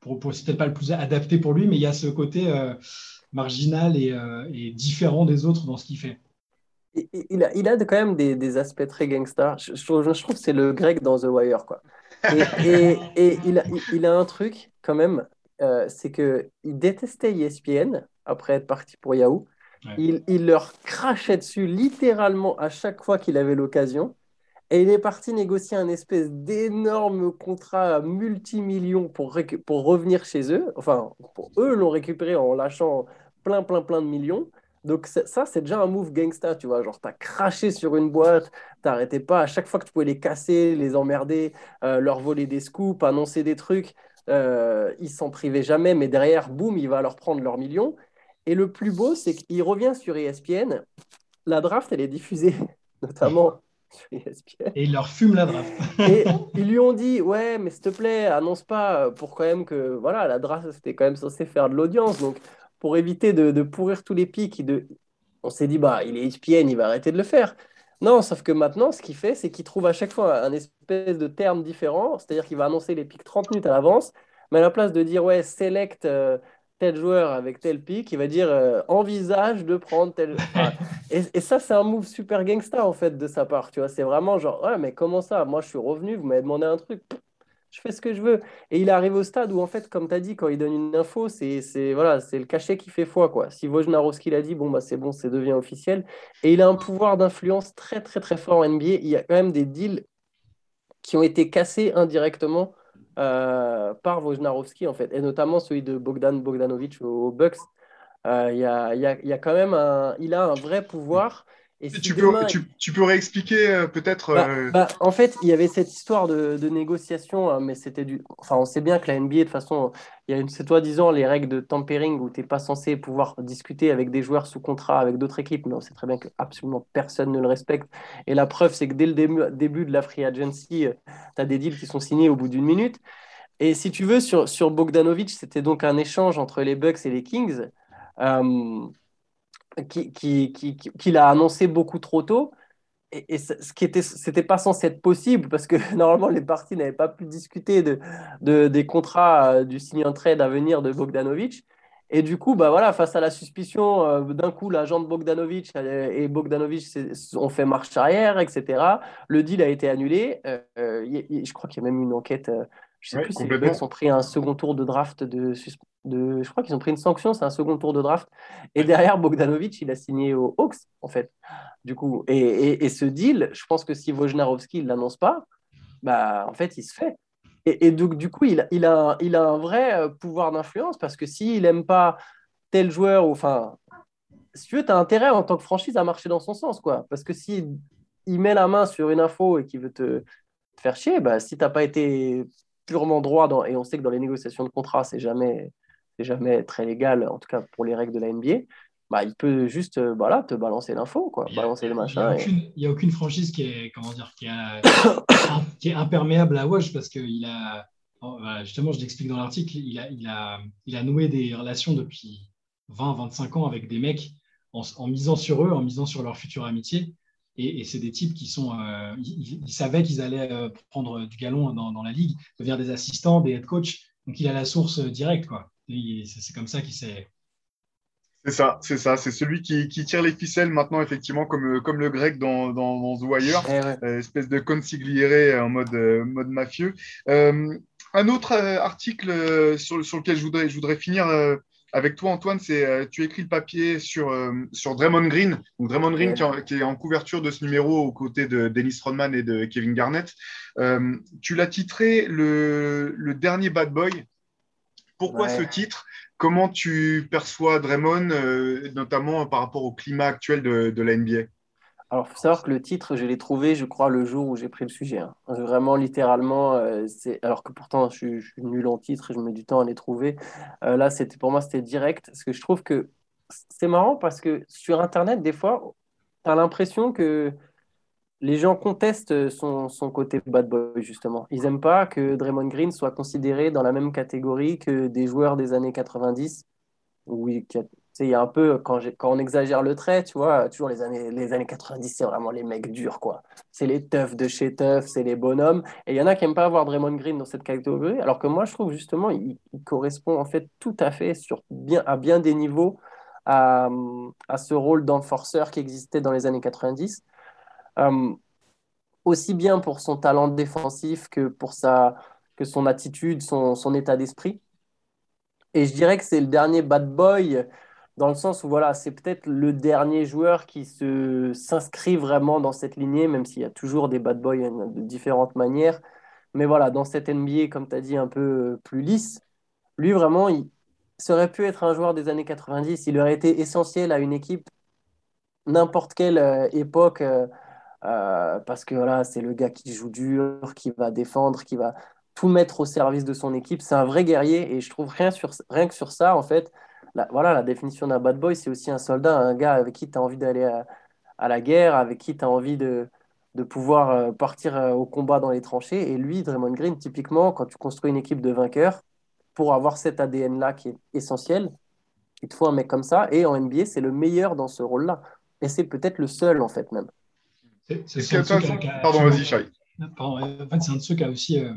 B: pour, c'est peut-être pas le plus adapté pour lui, mais il y a ce côté euh, marginal euh, et, différent des autres dans ce qu'il fait.
C: Il a, il a quand même des, des aspects très gangsta. Je, je, trouve que c'est le grec dans The Wire. Quoi. Et, et, il, a, il, a, un truc quand même, euh, c'est qu'il détestait ESPN après être parti pour Yahoo. Il, il, leur crachait dessus littéralement à chaque fois qu'il avait l'occasion. Et il est parti négocier un espèce d'énorme contrat à multimillions pour, pour revenir chez eux. Enfin, pour eux l'ont récupéré en lâchant plein, plein, plein de millions. Donc ça, c'est déjà un move gangsta, tu vois. Genre, t'as craché sur une boîte, t'arrêtais pas. À chaque fois que tu pouvais les casser, les emmerder, euh, leur voler des scoops, annoncer des trucs, euh, ils s'en privaient jamais. Mais derrière, boum, il va leur prendre leurs millions. Et le plus beau, c'est qu'il revient sur ESPN. La draft, elle est diffusée notamment
B: et il leur fume la draft.
C: et ils lui ont dit Ouais, mais s'il te plaît, annonce pas pour quand même que voilà, la draft, c'était quand même censé faire de l'audience. Donc, pour éviter de, pourrir tous les pics, de... on s'est dit Bah, il est ESPN, il va arrêter de le faire. Non, sauf que maintenant, ce qu'il fait, c'est qu'il trouve à chaque fois un espèce de terme différent, c'est-à-dire qu'il va annoncer les pics 30 minutes à l'avance. Mais à la place de dire, ouais, select euh, tel joueur avec tel pic, il va dire, euh, envisage de prendre tel. et, et, ça, c'est un move super gangsta, en fait, de sa part. Tu vois, c'est vraiment genre, ouais, mais comment ça? Moi, je suis revenu, vous m'avez demandé un truc je fais ce que je veux. Et il arrive au stade où, en fait, comme tu as dit, quand il donne une info, c'est voilà, le cachet qui fait foi. Quoi. Si Wojnarowski l'a dit, bon, bah, c'est bon, ça devient officiel. Et il a un pouvoir d'influence très, très, très fort en NBA. Il y a quand même des deals qui ont été cassés indirectement euh, par Wojnarowski, en fait. Et notamment celui de Bogdan Bogdanovic aux Bucks. Euh, il, y a, y a, y a, quand même un, il a un vrai pouvoir
A: tu, peux, tu, peux réexpliquer euh, peut-être
C: bah, euh, bah, En fait, il y avait cette histoire de, négociation, hein, mais c'était du. Enfin, on sait bien que la NBA, de toute façon, il y a une, c'est toi-disant les règles de tampering où tu n'es pas censé pouvoir discuter avec des joueurs sous contrat avec d'autres équipes, mais on sait très bien que absolument personne ne le respecte. Et la preuve, c'est que dès le début, de la free agency, euh, tu as des deals qui sont signés au bout d'une minute. Et si tu veux, sur, sur Bogdanovic, c'était donc un échange entre les Bucks et les Kings qu'il qui, qui, a annoncé beaucoup trop tôt. Et, ce qui était, c'était pas censé être possible parce que normalement les parties n'avaient pas pu discuter de, de des contrats euh, du sign trade à venir de Bogdanovic. Et du coup, bah voilà, face à la suspicion, euh, d'un coup, l'agent de Bogdanovic et Bogdanovic ont fait marche arrière, etc. Le deal a été annulé. Euh, je crois qu'il y a même une enquête. Je sais plus si les Bucks ont pris un second tour de draft de, de, je crois qu'ils ont pris une sanction, c'est un second tour de draft. Et derrière, Bogdanovic, il a signé aux Hawks, en fait. Du coup, et, et, ce deal, je pense que si Wojnarowski ne l'annonce pas, bah, en fait, il se fait. Et, et donc, du coup, il, il, a, il a un vrai euh, pouvoir d'influence parce que s'il n'aime pas tel joueur, ou, enfin, si tu veux, tu as intérêt en tant que franchise à marcher dans son sens, quoi. Parce que s'il il met la main sur une info et qu'il veut te, faire chier, bah, si tu n'as pas été purement droit, dans, et on sait que dans les négociations de contrat, c'est jamais jamais très légal, en tout cas pour les règles de la NBA, bah, il peut juste euh, voilà, te balancer l'info, quoi, balancer le machin.
B: Il n'y a, aucune franchise qui est, comment dire, qui, qui est imperméable à Wash parce qu'il a, oh, justement, je l'explique dans l'article, il a, il, a, il a noué des relations depuis 20-25 ans avec des mecs en, misant sur eux, en misant sur leur future amitié. Et, c'est des types qui sont. Euh, ils, savaient qu'ils allaient euh, prendre du galon dans, dans, la ligue, devenir des assistants, des head coach. Donc il a la source directe, quoi. C'est comme ça qu'il s'est.
A: C'est ça, c'est ça. C'est celui qui, tire les ficelles maintenant, effectivement, comme, comme le grec dans, dans, The Wire, eh euh, espèce de consigliere en mode, euh, mode mafieux. Euh, un autre article sur, sur, lequel je voudrais, je voudrais finir avec toi, Antoine, c'est tu écris le papier sur, sur Draymond Green. Donc Draymond Green qui, est en couverture de ce numéro aux côtés de Dennis Rodman et de Kevin Garnett. tu l'as titré le, le dernier bad boy. Pourquoi ce titre? Comment tu perçois Draymond, euh, notamment par rapport au climat actuel de, la NBA
C: alors, il faut savoir que le titre, je l'ai trouvé, je crois, le jour où j'ai pris le sujet. Hein. Vraiment, littéralement, euh, alors que pourtant, je suis, nul en titre et je mets du temps à les trouver. Euh, là, c'était pour moi, c'était direct. Parce que je trouve que c'est marrant parce que sur Internet, des fois, tu as l'impression que les gens contestent son, côté bad boy, justement. Ils n'aiment pas que Draymond Green soit considéré dans la même catégorie que des joueurs des années 90. Oui, il y a un peu, quand, on exagère le trait, tu vois, toujours les années, les années 90, c'est vraiment les mecs durs, quoi. C'est les teufs de chez teufs, c'est les bonhommes. Et il y en a qui n'aiment pas avoir Draymond Green dans cette catégorie, alors que moi, je trouve justement, il, correspond en fait tout à fait sur bien, à bien des niveaux à, à ce rôle d'enforceur qui existait dans les années 90. Euh, aussi bien pour son talent défensif que pour sa, que son attitude, son état d'esprit. Et je dirais que c'est le dernier bad boy dans le sens où voilà, c'est peut-être le dernier joueur qui se s'inscrit vraiment dans cette lignée, même s'il y a toujours des bad boys de différentes manières. Mais voilà, dans cette NBA, comme tu as dit, un peu plus lisse, lui vraiment, il, aurait pu être un joueur des années 90. Il aurait été essentiel à une équipe, n'importe quelle euh, époque. Euh, euh, parce que voilà, c'est le gars qui joue dur, qui va défendre, qui va tout mettre au service de son équipe. C'est un vrai guerrier et je trouve rien, sur, rien que sur ça, en fait, la, voilà, la définition d'un bad boy, c'est aussi un soldat, un gars avec qui tu as envie d'aller à, la guerre, avec qui tu as envie de, de pouvoir euh, partir euh, au combat dans les tranchées. Et lui, Draymond Green, typiquement, quand tu construis une équipe de vainqueurs, pour avoir cet ADN-là qui est essentiel, il te faut un mec comme ça. Et en NBA, c'est le meilleur dans ce rôle-là. Et c'est peut-être le seul, en fait, même.
B: C'est Pardon, vas-y, Chai. En fait, c'est un de ceux qui a aussi, euh,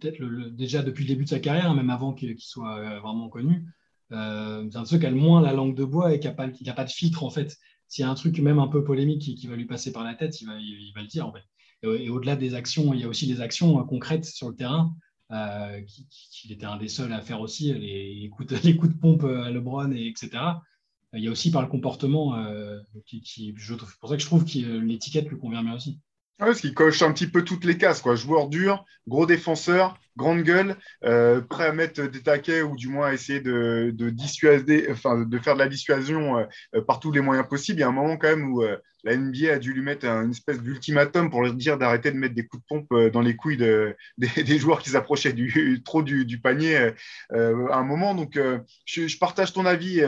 B: peut-être déjà depuis le début de sa carrière, même avant qu'il soit vraiment connu. C'est un de ceux qui a le moins la langue de bois et qui n'a pas, de filtre en fait. S'il y a un truc même un peu polémique qui, va lui passer par la tête, il va, le dire. Et, au-delà des actions, il y a aussi des actions concrètes sur le terrain qu'il était un des seuls à faire aussi, les, coups de, pompe à LeBron, et etc. Il y a aussi par le comportement, c'est pour ça que je trouve que l'étiquette lui convient bien aussi.
A: Ouais, parce qu'il coche un petit peu toutes les cases, quoi. Joueur dur, gros défenseur, grande gueule, euh, prêt à mettre des taquets ou du moins à essayer de, dissuader, enfin de faire de la dissuasion euh, par tous les moyens possibles. Il y a un moment quand même où euh, la NBA a dû lui mettre une espèce d'ultimatum pour lui dire d'arrêter de mettre des coups de pompe dans les couilles des, joueurs qui s'approchaient trop du, panier à un moment. Donc je, je, partage ton avis.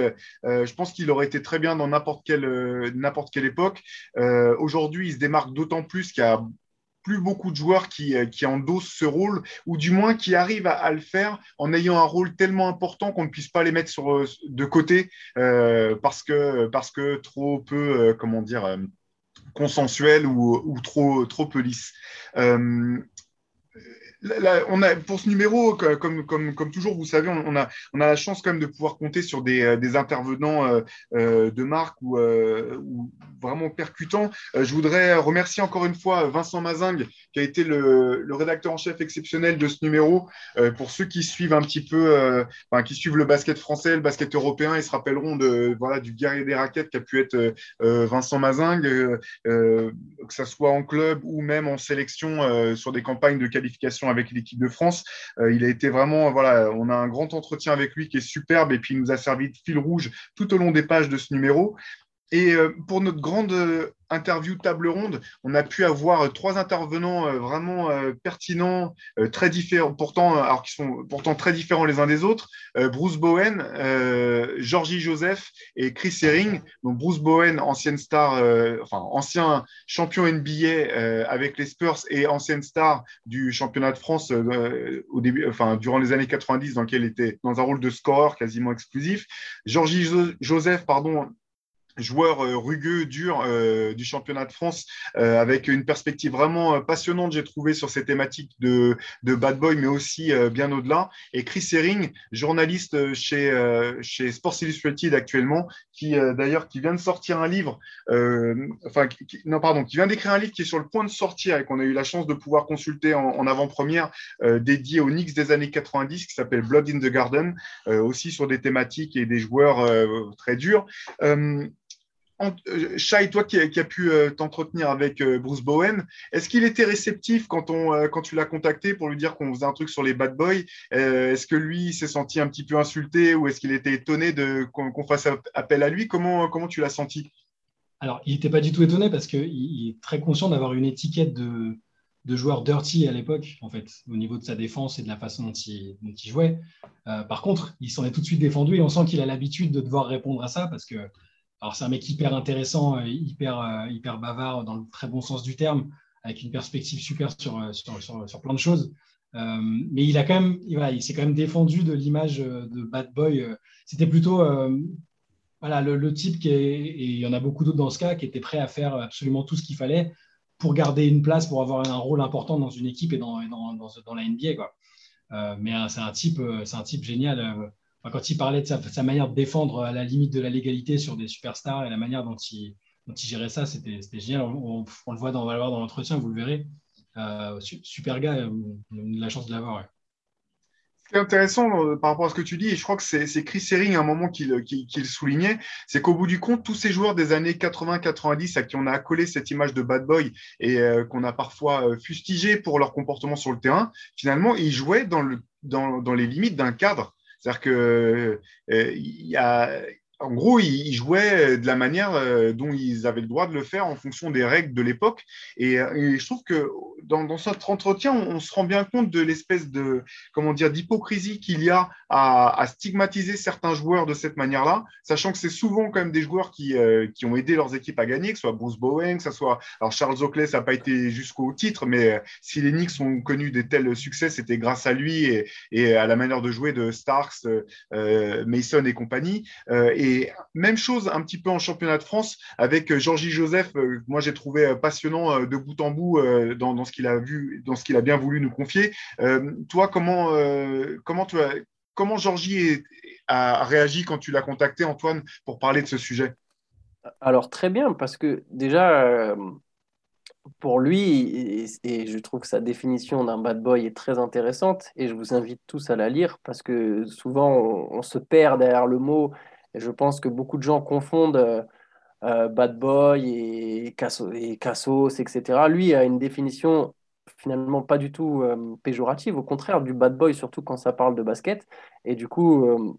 A: je pense qu'il aurait été très bien dans n'importe quelle, n'importe quelle époque. Aujourd'hui, il se démarque d'autant plus qu'il y a plus beaucoup de joueurs qui, euh, qui, endossent ce rôle, ou du moins qui arrivent à, le faire en ayant un rôle tellement important qu'on ne puisse pas les mettre sur, euh, de côté euh, parce, que, parce que trop peu, comment dire, consensuel ou, ou, trop, trop peu lisse on a, pour ce numéro, comme, toujours, vous savez, on, a, la chance quand même de pouvoir compter sur des, euh, intervenants euh, euh, de marque ou, vraiment percutants. je voudrais remercier encore une fois Vincent Mazingue, qui a été le, rédacteur en chef exceptionnel de ce numéro. pour ceux qui suivent un petit peu, qui suivent le basket français, le basket européen, ils se rappelleront du guerrier des raquettes qui a pu être Vincent Mazingue, que ce soit en club ou même en sélection sur des campagnes de qualification avec l'équipe de France. Euh, il a été vraiment, on a un grand entretien avec lui qui est superbe et puis il nous a servi de fil rouge tout au long des pages de ce numéro. Et euh, pour notre grande euh, interview table ronde, on a pu avoir euh, trois intervenants vraiment pertinents, très différents, pourtant, alors qui sont pourtant très différents les uns des autres. Bruce Bowen, Georgie Joseph et Chris Herring. Donc Bruce Bowen, ancienne star, enfin ancien champion NBA avec les Spurs et ancienne star du championnat de France au début, enfin durant les années 90, dans lequel il était dans un rôle de scoreur quasiment exclusif. Georgie Joseph, pardon, joueur euh, rugueux, dur euh, du championnat de France, euh, avec une perspective vraiment passionnante, j'ai trouvé, sur ces thématiques de, de bad boy, mais aussi bien au-delà. Et Chris Herring, journaliste chez, chez Sports Illustrated actuellement, qui d'ailleurs qui vient de sortir un livre, enfin, non, pardon, qui vient d'écrire un livre qui est sur le point de sortir et qu'on a eu la chance de pouvoir consulter en, en avant-première, dédié aux Knicks des années 90, qui s'appelle Blood in the Garden, aussi sur des thématiques et des joueurs très durs. Euh, Shai, toi qui, as pu euh, t'entretenir avec euh, Bruce Bowen, est-ce qu'il était réceptif quand, on, quand tu l'as contacté pour lui dire qu'on faisait un truc sur les bad boys Est-ce que lui s'est senti un petit peu insulté ou est-ce qu'il était étonné qu'on fasse appel à lui? Comment, comment tu l'as senti?
B: Alors, il n'était pas du tout étonné parce qu'il est très conscient d'avoir une étiquette de, de joueur dirty à l'époque, en fait, au niveau de sa défense et de la façon dont il, jouait. par contre, il s'en est tout de suite défendu et on sent qu'il a l'habitude de devoir répondre à ça parce que alors, c'est un mec hyper intéressant, euh, hyper, euh, hyper bavard dans le très bon sens du terme, avec une perspective super sur, euh, sur, sur, plein de choses. mais il a quand même, il, s'est quand même défendu de l'image de bad boy. C'était plutôt voilà, le, type qui est, et il y en a beaucoup d'autres dans ce cas, qui était prêt à faire absolument tout ce qu'il fallait pour garder une place, pour avoir un rôle important dans une équipe et dans, dans, dans, dans la NBA. Quoi. mais c'est un type, c'est un type génial quand il parlait de sa, manière de défendre à la limite de la légalité sur des superstars et la manière dont il, gérait ça, c'était génial. On, le voit dans, l'entretien, vous le verrez. Euh, super gars, euh, on a la chance de l'avoir.
A: Ce qui est intéressant euh, par rapport à ce que tu dis, et je crois que c'est Chris Herring à un moment qui le, soulignait, c'est qu'au bout du compte, tous ces joueurs des années 80-90 à qui on a accolé cette image de bad boy et qu'on a parfois fustigé pour leur comportement sur le terrain, finalement, ils jouaient dans les limites d'un cadre c'est-à-dire que euh, il y a, en gros, ils jouaient de la manière euh, dont ils avaient le droit de le faire en fonction des règles de l'époque. Et, euh, je trouve que dans, dans cet entretien, on, se rend bien compte de l'espèce de comment dire d'hypocrisie qu'il y a à, stigmatiser certains joueurs de cette manière-là, sachant que c'est souvent quand même des joueurs qui, euh, qui ont aidé leurs équipes à gagner, que ce soit Bruce Bowen, que ce soit alors Charles Oakley, ça n'a pas été jusqu'au titre, mais si les Knicks ont connu des tels succès, c'était grâce à lui et, à la manière de jouer de Starks, Mason et compagnie. Et même chose un petit peu en championnat de France avec euh, Georgie Joseph, euh, moi j'ai trouvé euh, passionnant de bout en bout dans, ce qu'il a vu, dans ce qu'il a bien voulu nous confier. toi, comment, comment, tu comment Georgie a réagi quand tu l'as contacté, Antoine, pour parler de ce sujet?
C: Alors, très bien, parce que déjà, pour lui, et, je trouve que sa définition d'un bad boy est très intéressante, et je vous invite tous à la lire, parce que souvent, on, se perd derrière le mot, et je pense que beaucoup de gens confondent euh, euh, bad boy et, cassos, etc. Lui a une définition finalement pas du tout euh, péjorative, au contraire, du bad boy, surtout quand ça parle de basket, et du coup,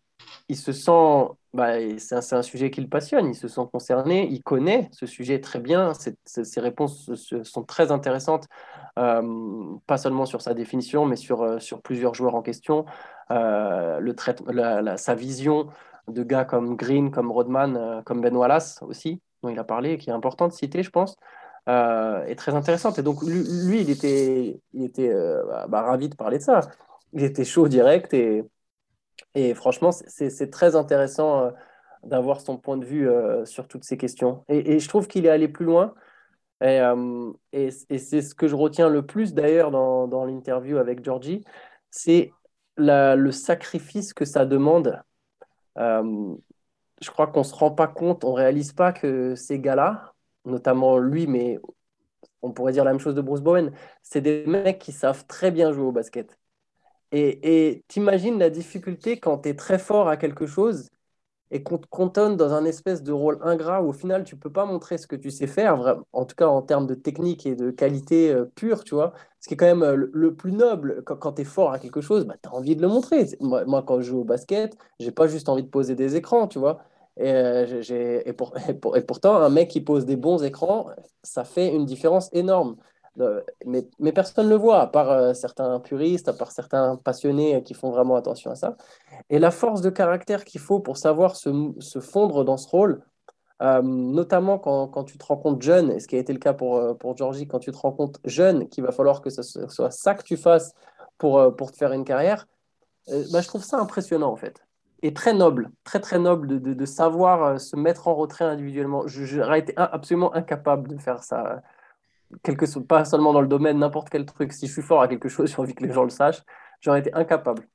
C: il se sent, bah, c'est un, sujet qui le passionne, il se sent concerné, il connaît ce sujet très bien, ses réponses sont très intéressantes, pas seulement sur sa définition, mais sur, sur plusieurs joueurs en question, sa vision de gars comme Green, comme Rodman, comme Ben Wallace aussi, dont il a parlé, qui est important de citer, je pense. est très intéressante. Et donc, lui, il était, il était bah, ravi de parler de ça. Il était chaud direct et, et franchement, c'est très intéressant euh, d'avoir son point de vue euh, sur toutes ces questions. Et, je trouve qu'il est allé plus loin. Et, euh, c'est ce que je retiens le plus d'ailleurs dans, l'interview avec Georgie, c'est le sacrifice que ça demande. Je crois qu'on ne se rend pas compte, on ne réalise pas que ces gars-là, notamment lui, mais on pourrait dire la même chose de Bruce Bowen, c'est des mecs qui savent très bien jouer au basket. Et t'imagines la difficulté quand tu es très fort à quelque chose et qu'on te dans un espèce de rôle ingrat où au final tu peux pas montrer ce que tu sais faire, en tout cas en termes de technique et de qualité euh, pure, tu vois. Ce qui est quand même euh, le, plus noble, quand, tu es fort à quelque chose, bah, tu as envie de le montrer. Moi, quand je joue au basket, j'ai pas juste envie de poser des écrans, tu vois. Et, euh, et, pour, et, pourtant, un mec qui pose des bons écrans, ça fait une différence énorme mais, personne ne le voit, à part euh, certains puristes, à part certains passionnés qui font vraiment attention à ça. Et la force de caractère qu'il faut pour savoir se, fondre dans ce rôle, euh, notamment quand, quand, tu te rends compte jeune, et ce qui a été le cas pour, euh, pour Georgie, quand tu te rends compte jeune qu'il va falloir que ce soit ça que tu fasses pour, pour te faire une carrière, bah, je trouve ça impressionnant en fait. Et très noble, très très noble de savoir se mettre en retrait individuellement. J'aurais été absolument incapable de faire ça quelque, pas seulement dans le domaine, n'importe quel truc. Si je suis fort à quelque chose, j'ai envie que les gens le sachent, j'aurais été incapable.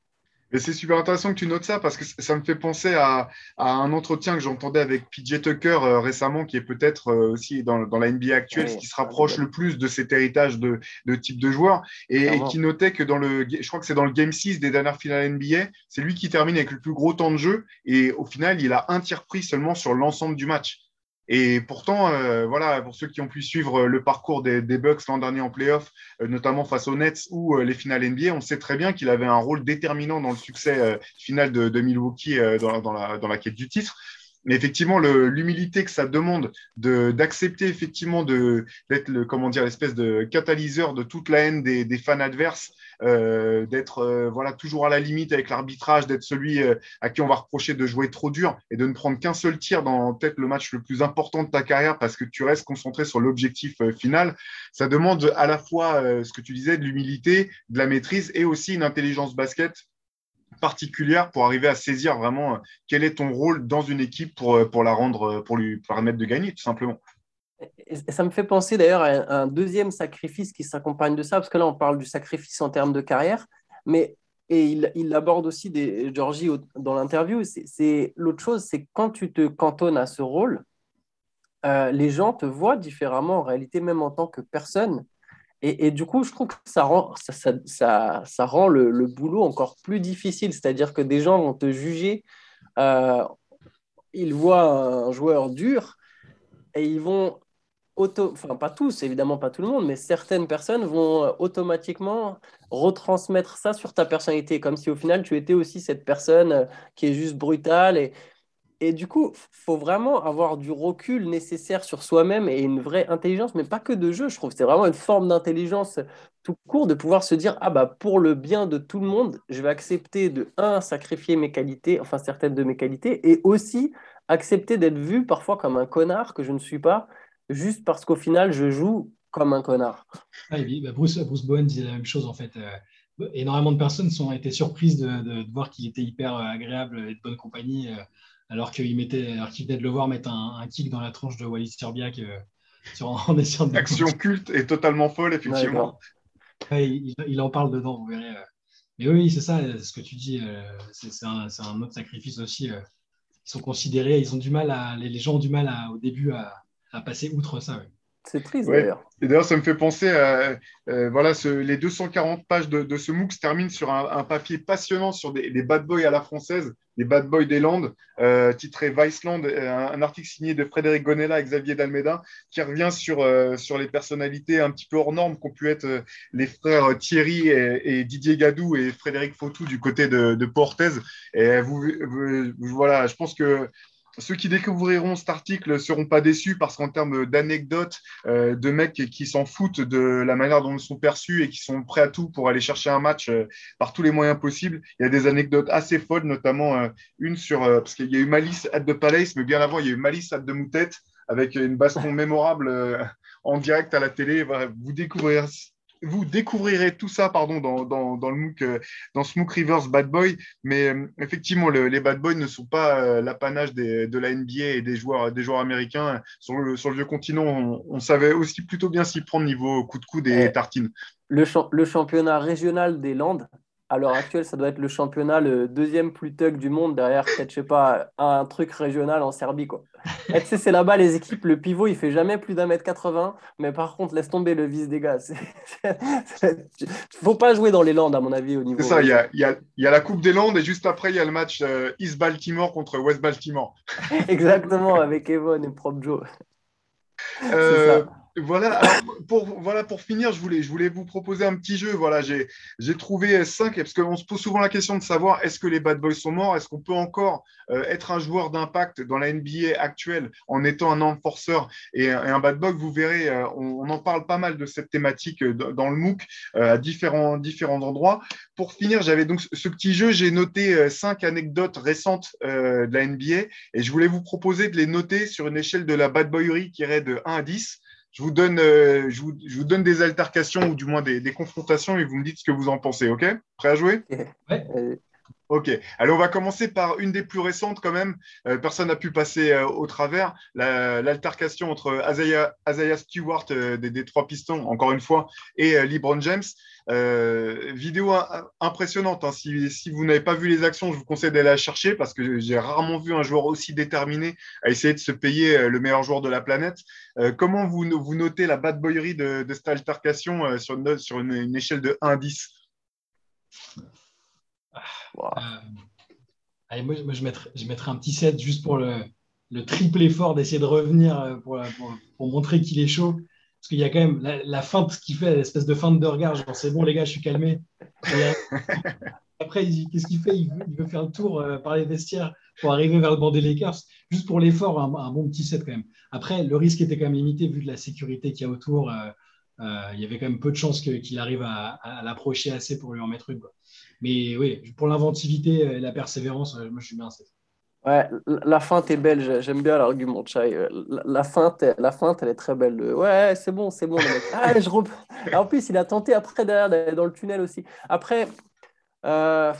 A: Mais c'est super intéressant que tu notes ça parce que ça me fait penser à, un entretien que j'entendais avec PJ Tucker euh, récemment, qui est peut-être euh, aussi dans, la NBA actuelle, ce qui se rapproche le plus de cet héritage de, type de joueur, et, qui notait que dans le, je crois que c'est dans le Game 6 des dernières finales NBA, c'est lui qui termine avec le plus gros temps de jeu, et au final, il a un tir pris seulement sur l'ensemble du match. Et pourtant, euh, voilà, pour ceux qui ont pu suivre le parcours des, Bucks l'an dernier en playoff, euh, notamment face aux Nets ou euh, les finales NBA, on sait très bien qu'il avait un rôle déterminant dans le succès final de, Milwaukee dans, dans la quête du titre. Mais effectivement, l'humilité que ça demande d'accepter effectivement d'être le comment dire l'espèce de catalyseur de toute la haine des, des fans adverses euh, d'être euh, voilà toujours à la limite avec l'arbitrage, d'être celui euh, à qui on va reprocher de jouer trop dur et de ne prendre qu'un seul tir dans peut-être le match le plus important de ta carrière parce que tu restes concentré sur l'objectif final. Ça demande à la fois ce que tu disais de l'humilité, de la maîtrise et aussi une intelligence basket particulière pour arriver à saisir vraiment quel est ton rôle dans une équipe pour, pour la rendre, pour lui permettre de gagner, tout simplement.
C: Ça me fait penser d'ailleurs à un deuxième sacrifice qui s'accompagne de ça, parce que là, on parle du sacrifice en termes de carrière, mais et il, il aborde aussi des, Georgie dans l'interview. C'est l'autre chose, c'est quand tu te cantonnes à ce rôle, euh, les gens te voient différemment en réalité, même en tant que personne. Et, du coup, je trouve que ça rend, le, boulot encore plus difficile. C'est-à-dire que des gens vont te juger. Euh, ils voient un joueur dur et ils vont auto, enfin pas tous, évidemment pas tout le monde, mais certaines personnes vont euh, automatiquement retransmettre ça sur ta personnalité, comme si au final tu étais aussi cette personne euh, qui est juste brutale. Et, et du coup, faut vraiment avoir du recul nécessaire sur soi-même et une vraie intelligence, mais pas que de jeu, je trouve. C'est vraiment une forme d'intelligence tout court de pouvoir se dire, ah bah pour le bien de tout le monde, je vais accepter de, un, sacrifier mes qualités, enfin certaines de mes qualités, et aussi accepter d'être vu parfois comme un connard que je ne suis pas juste parce qu'au final, je joue comme un connard.
B: Ah, bah, Bruce, Bowen disait la même chose en fait. Euh, énormément de personnes ont été surprises de, voir qu'il était hyper euh, agréable et de bonne compagnie, euh, alors qu'il mettait, alors qu'il venait de le voir mettre un, kick dans la tranche de Wallis Serbiak sur, en essayant de.
A: Action culte et totalement folle, effectivement.
B: il, en parle dedans, vous verrez. Mais oui, c'est ça, ce que tu dis. c'est un, un, autre sacrifice aussi. Ils sont considérés, ils ont du mal à, les, gens ont du mal à, au début à, à passer outre ça.
C: C'est triste d'ailleurs.
A: Et d'ailleurs, ça me fait penser à euh, voilà, les 240 pages de, ce MOOC se terminent sur un, papier passionnant sur des, bad boys à la française, les bad boys des Landes, euh, titré Viceland, euh, un, un, article signé de Frédéric Gonella et Xavier Dalmeda, qui revient sur, sur les personnalités un petit peu hors normes qu'ont pu être les frères Thierry et, Didier Gadou et Frédéric Fautou du côté de, de Portez. Et vous, voilà, je pense que ceux qui découvriront cet article ne seront pas déçus parce qu'en termes d'anecdotes, euh, de mecs qui s'en foutent de la manière dont ils sont perçus et qui sont prêts à tout pour aller chercher un match euh, par tous les moyens possibles, il y a des anecdotes assez folles, notamment euh, une sur, parce qu'il y a eu Malice at de Palace, mais bien avant, il y a eu Malice at de Moutette avec une baston mémorable en direct à la télé. Vous découvrirez vous découvrirez tout ça pardon, dans, dans, dans le MOOC, euh, dans ce MOOC Rivers Bad Boy. Mais euh, effectivement, les Bad Boys ne sont pas euh, l'apanage de la NBA et des joueurs, des joueurs américains. Sur le, sur le vieux continent, on, savait aussi plutôt bien s'y prendre niveau coup de coude et tartine.
C: Le, le championnat régional des Landes, à l'heure actuelle, ça doit être le championnat le deuxième plus tug du monde derrière, peut-être, je sais pas, un truc régional en Serbie, quoi. tu sais, c'est là-bas, les équipes, le pivot, il fait jamais plus d'un mètre 80, mais par contre, laisse tomber le vis des gars. Il faut pas jouer dans les Landes, à mon avis, au niveau.
A: C'est ça, il y a, y, a, y a, la Coupe des Landes et juste après, il y a le match euh, East Baltimore contre West Baltimore.
C: Exactement, avec Evon et Prop Joe.
A: Euh, voilà, pour, voilà, pour finir, je voulais, je voulais vous proposer un petit jeu. Voilà, j'ai, trouvé cinq, parce qu'on se pose souvent la question de savoir est-ce que les bad boys sont morts? Est-ce qu'on peut encore euh, être un joueur d'impact dans la NBA actuelle en étant un enforceur et, un bad boy? Vous verrez, euh, on, en parle pas mal de cette thématique euh, dans le MOOC à différents, différents endroits. Pour finir, j'avais donc ce petit jeu, j'ai noté cinq anecdotes récentes de la NBA et je voulais vous proposer de les noter sur une échelle de la bad boyerie qui irait de 1 à 10 je vous donne, euh, je, vous, je vous, donne des altercations ou du moins des, des, confrontations et vous me dites ce que vous en pensez, ok? Prêt à jouer?
B: Ouais.
A: Ok. Allez, on va commencer par une des plus récentes quand même. Euh, personne n'a pu passer euh, au travers. L'altercation entre Azaya, Stewart des, des, Trois Pistons, encore une fois, et LeBron James. Euh, vidéo impressionnante. Hein. Si, vous n'avez pas vu les actions, je vous conseille d'aller la chercher parce que j'ai rarement vu un joueur aussi déterminé à essayer de se payer euh, le meilleur joueur de la planète. Euh, comment vous, vous notez la bad boyerie de, cette altercation sur, une, sur une, échelle de 1 à 10
B: allez, moi, je, mettrais, je mettrais un petit 7 juste pour le, le triple effort d'essayer de revenir pour, pour montrer qu'il est chaud. Parce qu'il y a quand même la, la feinte qu'il fait, l'espèce de feinte de regard, genre c'est bon les gars, je suis calmé. après, qu'est-ce qu'il fait? Il veut, faire le tour euh, par les vestiaires pour arriver vers le banc des Lakers, juste pour l'effort, un, bon petit set quand même. Après, le risque était quand même limité vu de la sécurité qu'il y a autour. Euh, euh, il y avait quand même peu de chances qu'il arrive à, l'approcher assez pour lui en mettre une. Mais oui, pour l'inventivité et la persévérance, moi je suis bien.
C: Ouais, la feinte est belle, j'aime bien l'argument Chai. La feinte, la feinte, elle est très belle. Ouais, c'est bon, c'est bon. Ah, je En plus, il a tenté après derrière d'aller dans le tunnel aussi. Après, euh,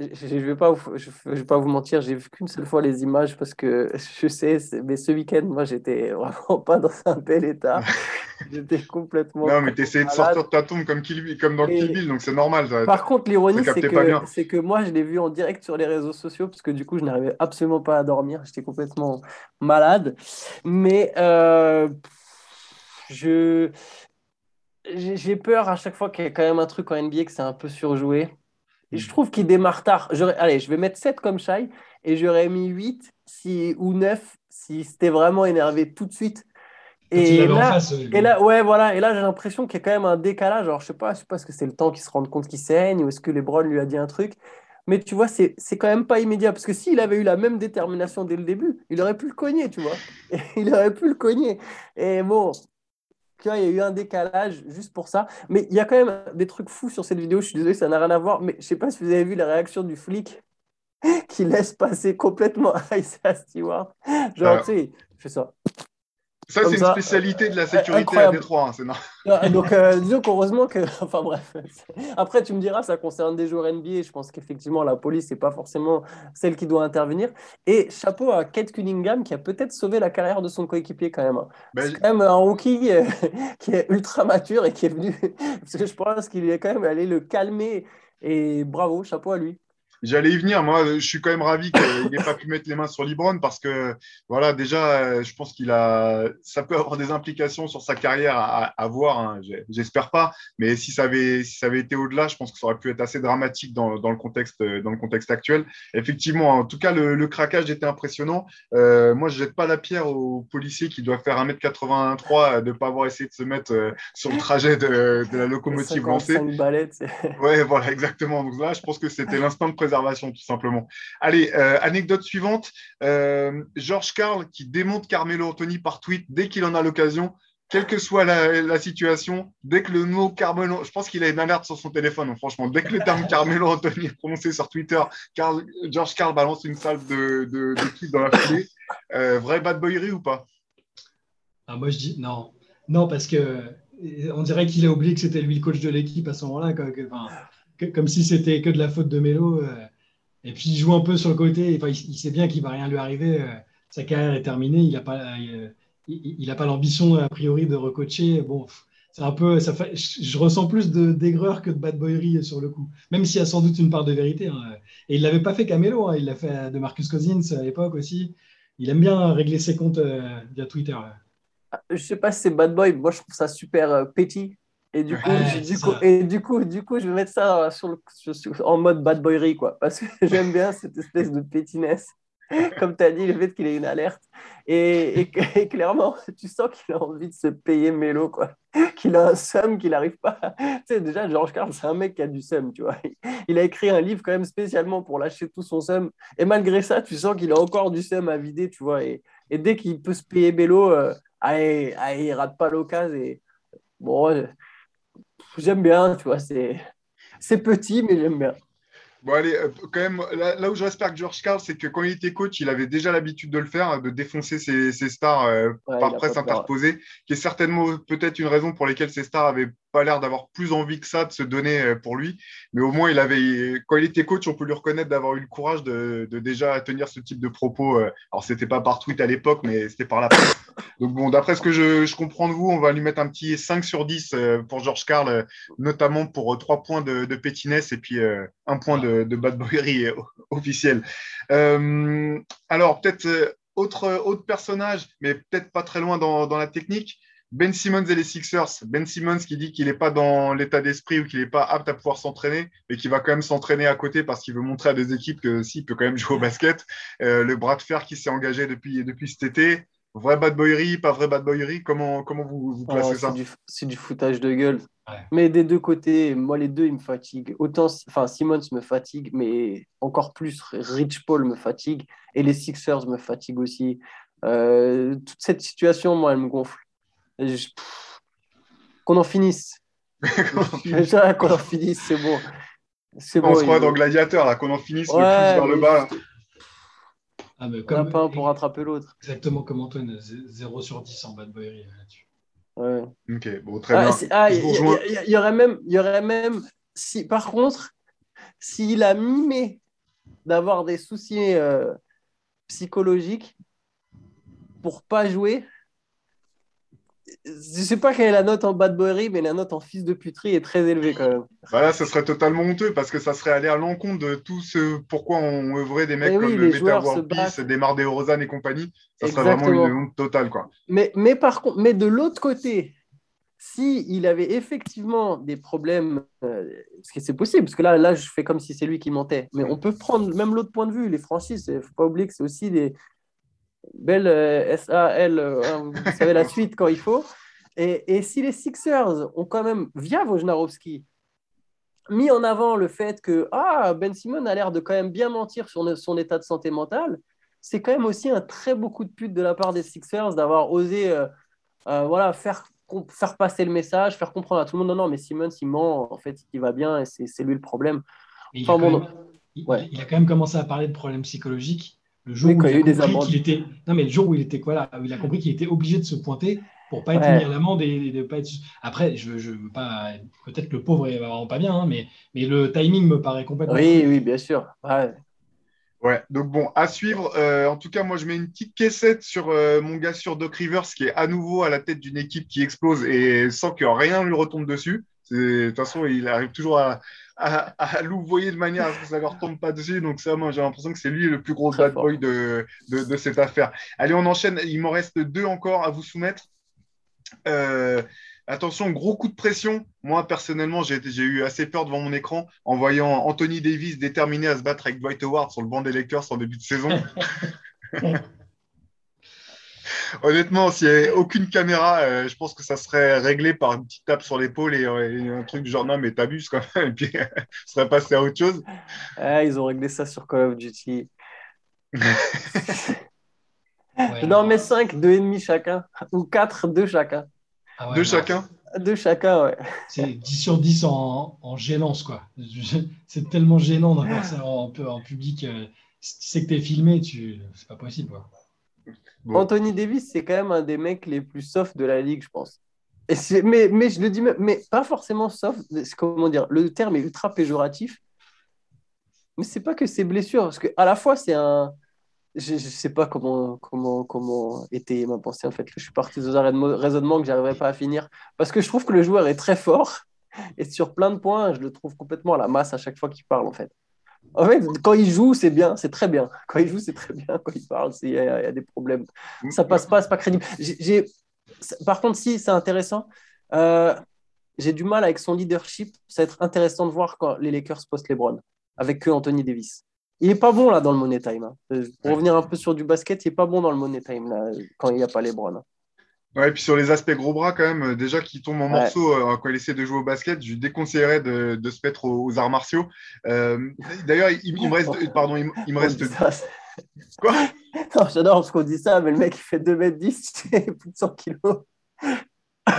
C: je ne vais, pas vous, je, vais pas vous mentir, j'ai vu qu'une seule fois les images parce que je sais, mais ce week-end, moi, j'étais vraiment pas dans un bel état. j'étais complètement.
A: Non, mais tu essayais de sortir de ta tombe comme, comme dans le Kill Bill, donc c'est normal.
C: Par contre, l'ironie, c'est que, que moi, je l'ai vu en direct sur les réseaux sociaux parce que du coup, je n'arrivais absolument pas à dormir. J'étais complètement malade. Mais euh, je. J'ai peur à chaque fois qu'il y ait quand même un truc en NBA que c'est un peu surjoué je trouve qu'il démarre tard. Allez, je vais mettre 7 comme Shai et j'aurais mis 8 si, ou 9 si c'était vraiment énervé tout de suite. Et là, et là, ouais, voilà. Et là, j'ai l'impression qu'il y a quand même un décalage. Alors, je sais pas, je sais pas, est-ce que c'est le temps qu'il se rende compte qu'il saigne ou est-ce que Lebron lui a dit un truc. Mais tu vois, c'est quand même pas immédiat. Parce que s'il avait eu la même détermination dès le début, il aurait pu le cogner, tu vois. il aurait pu le cogner. Et bon, il y a eu un décalage juste pour ça. Mais il y a quand même des trucs fous sur cette vidéo. Je suis désolé, ça n'a rien à voir. Mais je sais pas si vous avez vu la réaction du flic qui laisse passer complètement Isaiah Stewart. Genre, tu sais, je fais ça.
A: Ça, c'est une spécialité de la sécurité à Détroit. Hein,
C: c'est donc, euh, disons qu'heureusement que. Enfin, bref. Après, tu me diras, ça concerne des joueurs NBA. Je pense qu'effectivement, la police, n'est pas forcément celle qui doit intervenir. Et chapeau à Kate Cunningham, qui a peut-être sauvé la carrière de son coéquipier, quand même. Hein. Ben, c'est quand même un rookie euh, qui est ultra mature et qui est venu. Parce que je pense qu'il est quand même allé le calmer. Et bravo, chapeau à lui.
A: J'allais y venir. Moi, je suis quand même ravi qu'il n'ait pas pu mettre les mains sur Libron parce que, voilà, déjà, je pense qu'il a, ça peut avoir des implications sur sa carrière à, voir. Hein. J'espère pas. Mais si ça avait, si ça avait été au-delà, je pense que ça aurait pu être assez dramatique dans, dans, le contexte, dans le contexte actuel. Effectivement, en tout cas, le, craquage était impressionnant. Euh, moi, je jette pas la pierre aux policiers qui doivent faire 1m83 de ne pas avoir essayé de se mettre euh, sur le trajet de, de la locomotive lancée. ouais, voilà, exactement. Donc là, je pense que c'était l'instant de préservation tout simplement. Allez, euh, anecdote suivante. Euh, Georges Carl qui démonte Carmelo Anthony par tweet dès qu'il en a l'occasion, quelle que soit la, situation, dès que le mot Carmelo, je pense qu'il a une alerte sur son téléphone, hein, franchement, dès que le terme Carmelo Anthony est prononcé sur Twitter, George Carl balance une salve de, de, tweets dans la foulée. Euh, vrai bad boyerie ou pas?
B: Ah, Moi, je dis non. Non, parce que on dirait qu'il a oublié que c'était lui le coach de l'équipe à ce moment-là comme si c'était que de la faute de Melo. Euh, et puis il joue un peu sur le côté. Enfin, il, sait bien qu'il va rien lui arriver. Euh, sa carrière est terminée. Il n'a pas, euh, il, a pas l'ambition a priori de recoacher. Bon, c'est un peu, ça fait, je, ressens plus d'aigreur que de bad boyerie sur le coup. Même s'il y a sans doute une part de vérité. Hein. Et il l'avait pas fait qu'à Melo. Hein. Il l'a fait de Marcus Cousins à l'époque aussi. Il aime bien régler ses comptes via Twitter.
C: Je sais pas si c'est bad boy. Moi, je trouve ça super petit et du coup, du coup, et du coup, du coup, je vais mettre ça sur en mode bad boyerie, quoi. Parce que j'aime bien cette espèce de pétinesse. Comme tu as dit, le fait qu'il ait une alerte. Et, et, clairement, tu sens qu'il a envie de se payer Mélo, quoi. Qu'il a un seum qu'il n'arrive pas. Tu sais, déjà, Georges Carl, c'est un mec qui a du seum, tu vois. Il a écrit un livre quand même spécialement pour lâcher tout son seum. Et malgré ça, tu sens qu'il a encore du seum à vider, tu vois. Et, et dès qu'il peut se payer Mélo, euh, allez, allez, il rate pas l'occasion. Et bon, j'aime bien, tu vois, c'est, c'est petit, mais j'aime bien.
A: Bon, allez, euh, quand même, là, où je respecte George Carl, c'est que quand il était coach, il avait déjà l'habitude de le faire, de défoncer ses, stars euh, par presse interposée, qui est certainement peut-être une raison pour laquelle ces stars avaient pas l'air d'avoir plus envie que ça de se donner euh, pour lui. Mais au moins, il avait, quand il était coach, on peut lui reconnaître d'avoir eu le courage de, déjà tenir ce type de propos. Euh. Alors, c'était pas par tweet à l'époque, mais c'était par la presse. Donc, bon, d'après ce que je, comprends de vous, on va lui mettre un petit 5 sur 10 euh, pour George Carl, notamment pour 3 points de, de pétinesse et puis un point de, bad boyerie officiel. alors, peut-être autre, personnage, mais peut-être pas très loin dans, la technique. Ben Simmons et les Sixers. Ben Simmons qui dit qu'il n'est pas dans l'état d'esprit ou qu'il n'est pas apte à pouvoir s'entraîner, mais qui va quand même s'entraîner à côté parce qu'il veut montrer à des équipes que s'il peut quand même jouer au basket. Euh, le bras de fer qui s'est engagé depuis, depuis cet été. Vrai bad boyerie, pas vrai bad boyerie Comment, comment vous, vous placez oh, ça
C: C'est du, foutage de gueule. Mais des deux côtés, moi les deux, ils me fatiguent. Autant, enfin, Simmons me fatigue, mais encore plus Rich Paul me fatigue. Et les Sixers me fatiguent aussi. Euh, toute cette situation, moi, elle me gonfle. Qu'on en finisse. Déjà, qu'on en finisse, c'est bon.
A: C'est bon. On se croit dans Gladiateur, là, qu'on en finisse le plus vers le bas.
C: Ah, mais comme, pas un pour rattraper l'autre.
B: Exactement comme Antoine, 0 sur 10 en bad boy là-dessus.
C: Ouais.
A: Ok, bon, très ah, bien.
C: Ah, il y, aurait même, y aurait même si, par contre, s'il a mimé d'avoir des soucis euh, psychologiques pour pas jouer, je sais pas quelle est la note en bad boy, mais la note en fils de puterie est très élevée quand même.
A: Voilà, ça serait totalement honteux parce que ça serait aller à l'encontre de tout ce pourquoi on œuvrait des mecs eh comme le Meta Warpiece, des Mardé Rosanne et compagnie. Ça serait vraiment une honte totale. Quoi.
C: Mais, mais par contre, mais de l'autre côté, si il avait effectivement des problèmes, euh, ce que c'est possible, parce que là, là, je fais comme si c'est lui qui mentait, mais on peut prendre même l'autre point de vue. Les franchises, il ne faut pas oublier que c'est aussi des, belle euh, SAL, euh, hein, vous savez la suite quand il faut. Et, et, si les Sixers ont quand même, via Wojnarowski, mis en avant le fait que ah, Ben Simon a l'air de quand même bien mentir sur son état de santé mentale, c'est quand même aussi un très beau coup de pute de la part des Sixers d'avoir osé euh, voilà, faire, faire passer le message, faire comprendre à tout le monde non, non, mais Simon, il ment, en fait, il va bien et c'est lui le problème.
B: il, a même, il, a quand même commencé à parler de problèmes psychologiques Le jour, où il, a compris qu'il était... non, mais le jour où il était quoi là, il a compris qu'il était obligé de se pointer pour pas être mis à l'amende et, de pas être. Après, je, je veux pas. Peut-être que le pauvre est vraiment pas bien, hein, mais, mais le timing me paraît complètement.
C: Oui, oui, bien sûr. Ouais.
A: Ouais, donc bon, à suivre. Euh, en tout cas, moi, je mets une petite caissette sur euh, mon gars sur Doc Rivers, qui est à nouveau à la tête d'une équipe qui explose et sans que rien lui retombe dessus. De toute façon, il arrive toujours à, à, louvoyer de manière à ce que ça ne leur tombe pas dessus. Donc, ça, moi, j'ai l'impression que c'est lui le plus gros bad boy de, de, cette affaire. Allez, on enchaîne. Il m'en reste deux encore à vous soumettre. Euh, Attention, gros coup de pression. Moi, personnellement, j'ai eu assez peur devant mon écran en voyant Anthony Davis déterminé à se battre avec Dwight Howard sur le banc des Lakers en début de saison. Honnêtement, s'il n'y avait aucune caméra, euh, je pense que ça serait réglé par une petite tape sur l'épaule et, un truc du genre non, mais t'abuses quand même. Et puis, ça serait passé à autre chose.
C: Ah, ils ont réglé ça sur Call of Duty. non, mais 5, 2,5 chacun. Ou 4, 2 chacun.
A: Ah de chacun
C: De chacun, ouais.
B: C'est 10 sur 10 en, en gênance, quoi. C'est tellement gênant d'avoir ça en, en, public. Euh, si tu sais que tu es filmé, tu... c'est pas possible, quoi.
C: Anthony Davis, c'est quand même un des mecs les plus soft de la ligue, je pense. Mais, mais je le dis même, mais pas forcément soft. Comment dire Le terme est ultra péjoratif. Mais c'est pas que ses blessures, parce que à la fois c'est un, je ne sais pas comment, comment, comment étayer ma pensée. En fait, je suis parti dans un raisonnement que j'arriverai pas à finir parce que je trouve que le joueur est très fort et sur plein de points, je le trouve complètement à la masse à chaque fois qu'il parle. En fait, en fait, quand il joue, c'est bien, c'est très bien. Quand il joue, c'est très bien. Quand il parle, il y, a des problèmes. Ça passe pas, c'est pas crédible. J'ai, par contre, si c'est intéressant. Euh, j'ai du mal avec son leadership. Ça va être intéressant de voir quand les Lakers postent LeBron avec que Anthony Davis. Il n'est pas bon là dans le Money Time. Hein. Euh, pour revenir un peu sur du basket, il n'est pas bon dans le Money Time là, quand il n'y a pas les bras.
A: Ouais, et puis sur les aspects gros bras, quand même, euh, déjà qu'il tombe en morceaux euh, quand il essaie de jouer au basket, je lui déconseillerais de, de se mettre aux, arts martiaux. D'ailleurs, il, me reste. Pardon, il, me reste.
C: Quoi? J'adore ce qu'on dit ça, mais le mec, il fait 2m10, plus de 100 kilos.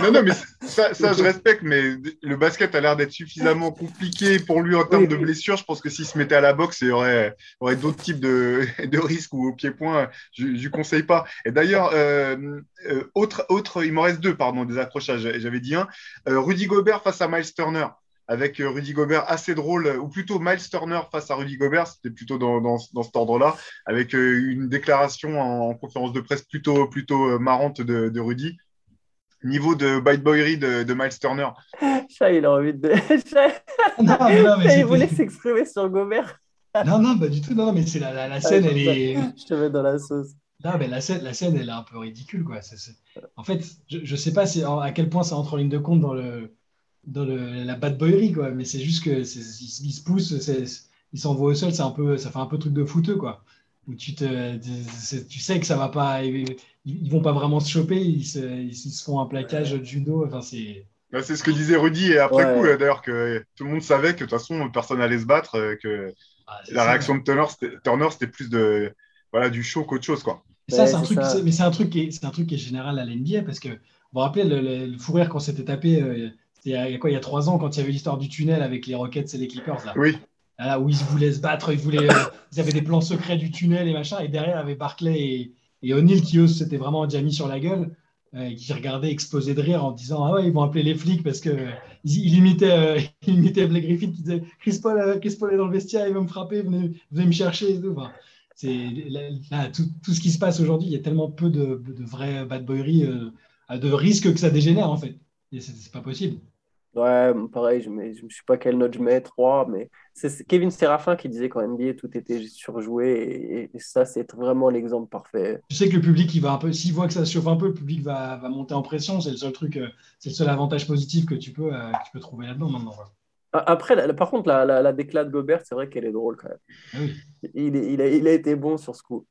A: Non, non, mais ça, ça, je respecte, mais le basket a l'air d'être suffisamment compliqué pour lui en termes de blessures. Je pense que s'il se mettait à la boxe, il y aurait, aurait d'autres types de, de, risques ou au pied-point. Je ne conseille pas. Et d'ailleurs, euh, euh, autre, autre, il m'en reste deux, pardon, des accrochages. J'avais dit un. Euh, Rudy Gobert face à Miles Turner. Avec Rudy Gobert assez drôle, ou plutôt Miles Turner face à Rudy Gobert, c'était plutôt dans, dans, dans cet ordre-là, avec une déclaration en, conférence de presse plutôt, plutôt marrante de, de Rudy niveau de bite boyery de, de, Miles Turner.
C: Chat, il a envie de. non, non, mais il voulait s'exprimer sur Gobert.
B: non, non, pas du tout. Non, mais c'est la, la, scène, elle est.
C: Je te mets dans la sauce.
B: Non, mais la scène, la scène, elle est un peu ridicule, quoi. En fait, je, ne sais pas à quel point ça entre en ligne de compte dans le dans le, la bad boyery, quoi. Mais c'est juste que il, se pousse, il s'envoie au sol, c'est un peu, ça fait un peu truc de fouteux, quoi où tu, te, tu sais que ça va pas, ils, ils vont pas vraiment se choper, ils se, ils se font un plaquage judo. Enfin, c'est.
A: Bah, c'est ce que disait Rudy et après coup d'ailleurs que tout le monde savait que de toute façon personne n'allait se battre, euh, que ah, la réaction de Turner c'était, c'était plus de voilà du show qu'autre chose quoi.
B: ça c'est un truc, mais c'est un truc qui est, c'est un truc qui est général à l'NBA parce que vous vous rappelez le, le, fou rire qu'on s'était tapé euh, il y a quoi il y a trois ans quand il y avait l'histoire du tunnel avec les Rockets et les Clippers là.
A: Oui
B: où ils voulaient se battre, ils, voulaient, euh, ils avaient des plans secrets du tunnel et machin, et derrière, il y avait Barclay et, et O'Neill qui, eux, s'étaient vraiment déjà mis sur la gueule, euh, qui regardaient exploser de rire en disant Ah ouais, ils vont appeler les flics parce qu'ils il imitaient, euh, imitaient Blake Griffin qui disait Chris Paul, euh, Chris Paul est dans le vestiaire, il va me frapper, venez, venez me chercher et tout. Enfin, là, tout, tout, ce qui se passe aujourd'hui, il y a tellement peu de, de vraies bad boyeries, de risques que ça dégénère en fait. Et c'est, c'est pas possible.
C: Ouais, pareil, je ne sais pas quelle note je mets, 3, mais c'est Kevin Séraphin qui disait qu'en NBA, tout était surjoué, et, ça, c'est vraiment l'exemple parfait.
B: Tu sais que le public, il va un peu, s'il voit que ça se chauffe un peu, le public va, va monter en pression, c'est le seul truc, euh, c'est le seul avantage positif que tu peux, euh, tu peux trouver là-dedans maintenant.
C: Après, par contre, la, la, de Gobert, c'est vrai qu'elle est drôle quand même. Ah oui. il, il, a, il a été bon sur ce coup.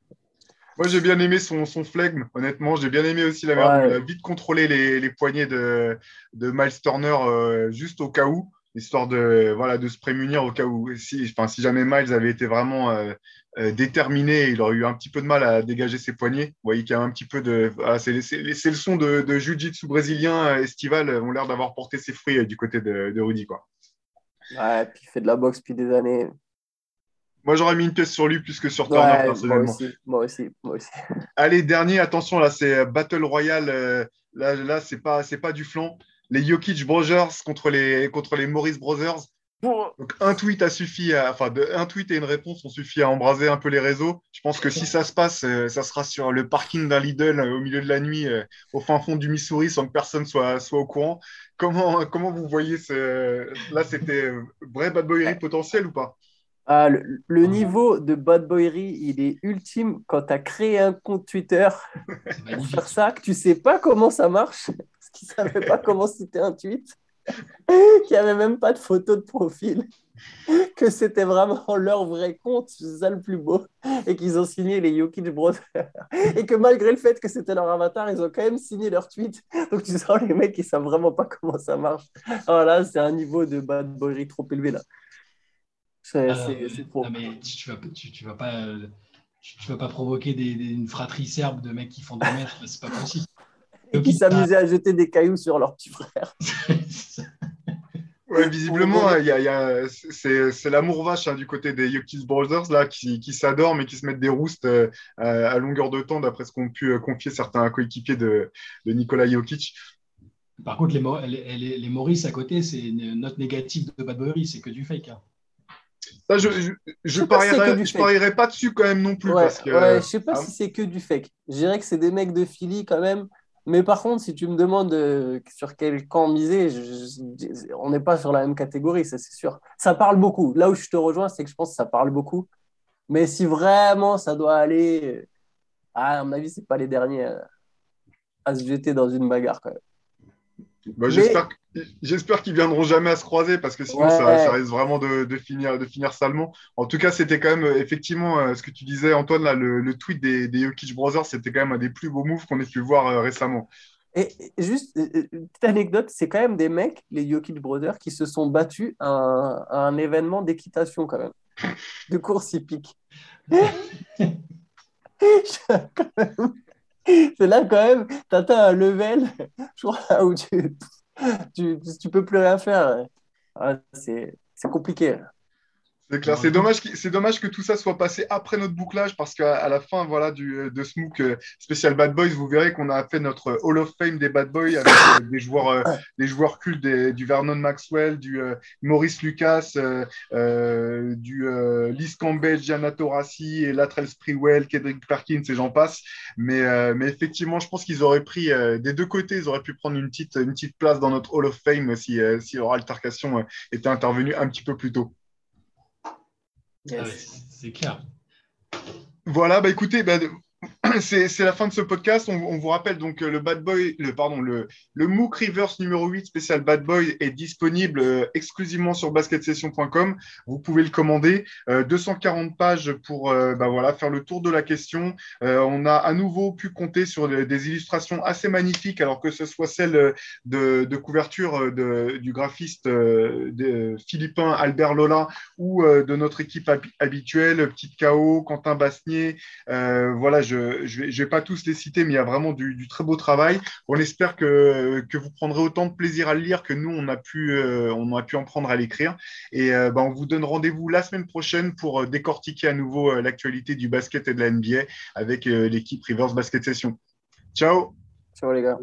A: Moi, j'ai bien aimé son, son flegme, honnêtement. J'ai bien aimé aussi la manière a vite contrôlé les, les poignets de, de Miles Turner euh, juste au cas où, histoire de, voilà, de se prémunir au cas où. Si, enfin, si jamais Miles avait été vraiment euh, euh, déterminé, il aurait eu un petit peu de mal à dégager ses poignets. Vous voyez qu'il y a un petit peu de. Voilà, c'est, le son de, de jiu-jitsu brésilien estival ont l'air d'avoir porté ses fruits du côté de, de Rudy. Quoi.
C: Ouais, puis il fait de la boxe depuis des années.
A: Moi, j'aurais mis une pièce sur lui plus que sur Turner, personnellement.
C: Moi aussi, moi aussi,
A: Allez, dernier, attention, là, c'est Battle Royale. là, là c'est pas, pas du flanc. Les Jokic Brothers contre les, contre les Maurice Brothers. Donc un tweet a suffi, à, enfin de, un tweet et une réponse ont suffi à embraser un peu les réseaux. Je pense que si ça se passe, euh, ça sera sur le parking d'un Lidl euh, au milieu de la nuit, euh, au fin fond du Missouri, sans que personne soit, soit au courant. Comment, comment vous voyez ce... Là, c'était vrai bad boyerie potentiel ou pas?
C: Ah, le, niveau de bad boyerie, il est ultime quand tu as créé un compte Twitter pour faire ça, que tu sais pas comment ça marche, parce qu'ils savaient pas comment c'était un tweet qu'il n'y avait même pas de photo de profil, que c'était vraiment leur vrai compte, c'est ça le plus beau, et qu'ils ont signé les Jokic Brothers, et que malgré le fait que c'était leur avatar, ils ont quand même signé leur tweet. Donc tu sens les mecs, ils savent vraiment pas comment ça marche. Voilà, oh c'est un niveau de bad boy trop élevé là.
B: C'est ah, trop. mais tu vas, tu, vas pas. Tu vas pas provoquer des, une fratrie serbe de mecs qui font des mètres, c'est pas possible.
C: Et qui s'amusaient à jeter des cailloux sur leur petit frère.
A: Ouais, visiblement, il y a, c'est l'amour vache hein, du côté des Yokis Brothers là, qui, qui s'adorent mais qui se mettent des roustes euh, à longueur de temps, d'après ce qu'ont pu euh, confier certains coéquipiers de, de Nikola Jokic.
B: Par contre, les, les, les, Maurice à côté, c'est une note négative de Bad Boy, c'est que du fake. Hein.
A: Ça, je je, je, parierais, pas dessus quand même non plus.
C: Ouais,
A: parce que,
C: ouais, je sais pas ah si c'est que du fake. Je dirais que c'est des mecs de Philly quand même mais par contre, si tu me demandes euh, sur quel camp miser, on n'est pas sur la même catégorie, ça c'est sûr. Ça parle beaucoup. Là où je te rejoins, c'est que je pense que ça parle beaucoup. Mais si vraiment ça doit aller, ah, à mon avis, c'est pas les derniers à, se jeter dans une bagarre quand même.
A: Bah, j'espère J'espère qu'ils viendront jamais à se croiser parce que sinon ça, risque vraiment de, finir, de finir salement. En tout cas, c'était quand même effectivement euh, ce que tu disais, Antoine, là, le, tweet des, des Jokic Brothers, c'était quand même un des plus beaux moves qu'on ait pu voir euh, récemment.
C: Et, juste, euh, une petite anecdote, c'est quand même des mecs, les Jokic Brothers, qui se sont battus à un, événement d'équitation quand même, de course hippique. c'est là quand même, tu un level, je crois, où tu tu, tu peux plus rien faire. C'est compliqué.
A: C'est clair. C'est dommage, c'est dommage que tout ça soit passé après notre bouclage parce qu'à la fin voilà, du, de ce MOOC euh, spécial Bad Boys, vous verrez qu'on a fait notre Hall of Fame des Bad Boys avec euh, des, joueurs, euh, des joueurs cultes du Vernon Maxwell, du Maurice Lucas, du Liz Campbell, Gianna Torassi et Latrell Sprewell, Kedrick Perkins et j'en passe. Mais, mais effectivement, je pense qu'ils auraient pris des deux côtés, ils auraient pu prendre une petite, une petite place dans notre Hall of Fame si, si leur altercation était intervenue un petit peu plus tôt.
B: Ah c'est clair.
A: Voilà, bah écoutez, bah, c'est la fin de ce podcast. On, vous rappelle donc euh, le Bad Boy, le pardon, le, le MOOC Reverse numéro 8 spécial Bad Boy est disponible euh, exclusivement sur basketsession.com. Vous pouvez le commander. 240 euh, pages pour bah, voilà, faire le tour de la question. on a à nouveau pu compter sur des illustrations assez magnifiques, alors que ce soit celle de, couverture du graphiste philippin Albert Lola ou de notre équipe habituelle, Petite KO, Quentin Basnier. voilà, je je ne vais, pas tous les citer, mais il y a vraiment du, très beau travail. On espère que, vous prendrez autant de plaisir à le lire que nous, on a pu, euh, on a pu en prendre à l'écrire. Et euh, ben, on vous donne rendez-vous la semaine prochaine pour euh, décortiquer à nouveau l'actualité du basket et de la NBA avec l'équipe Rivers Basket Session. Ciao
C: Ciao les gars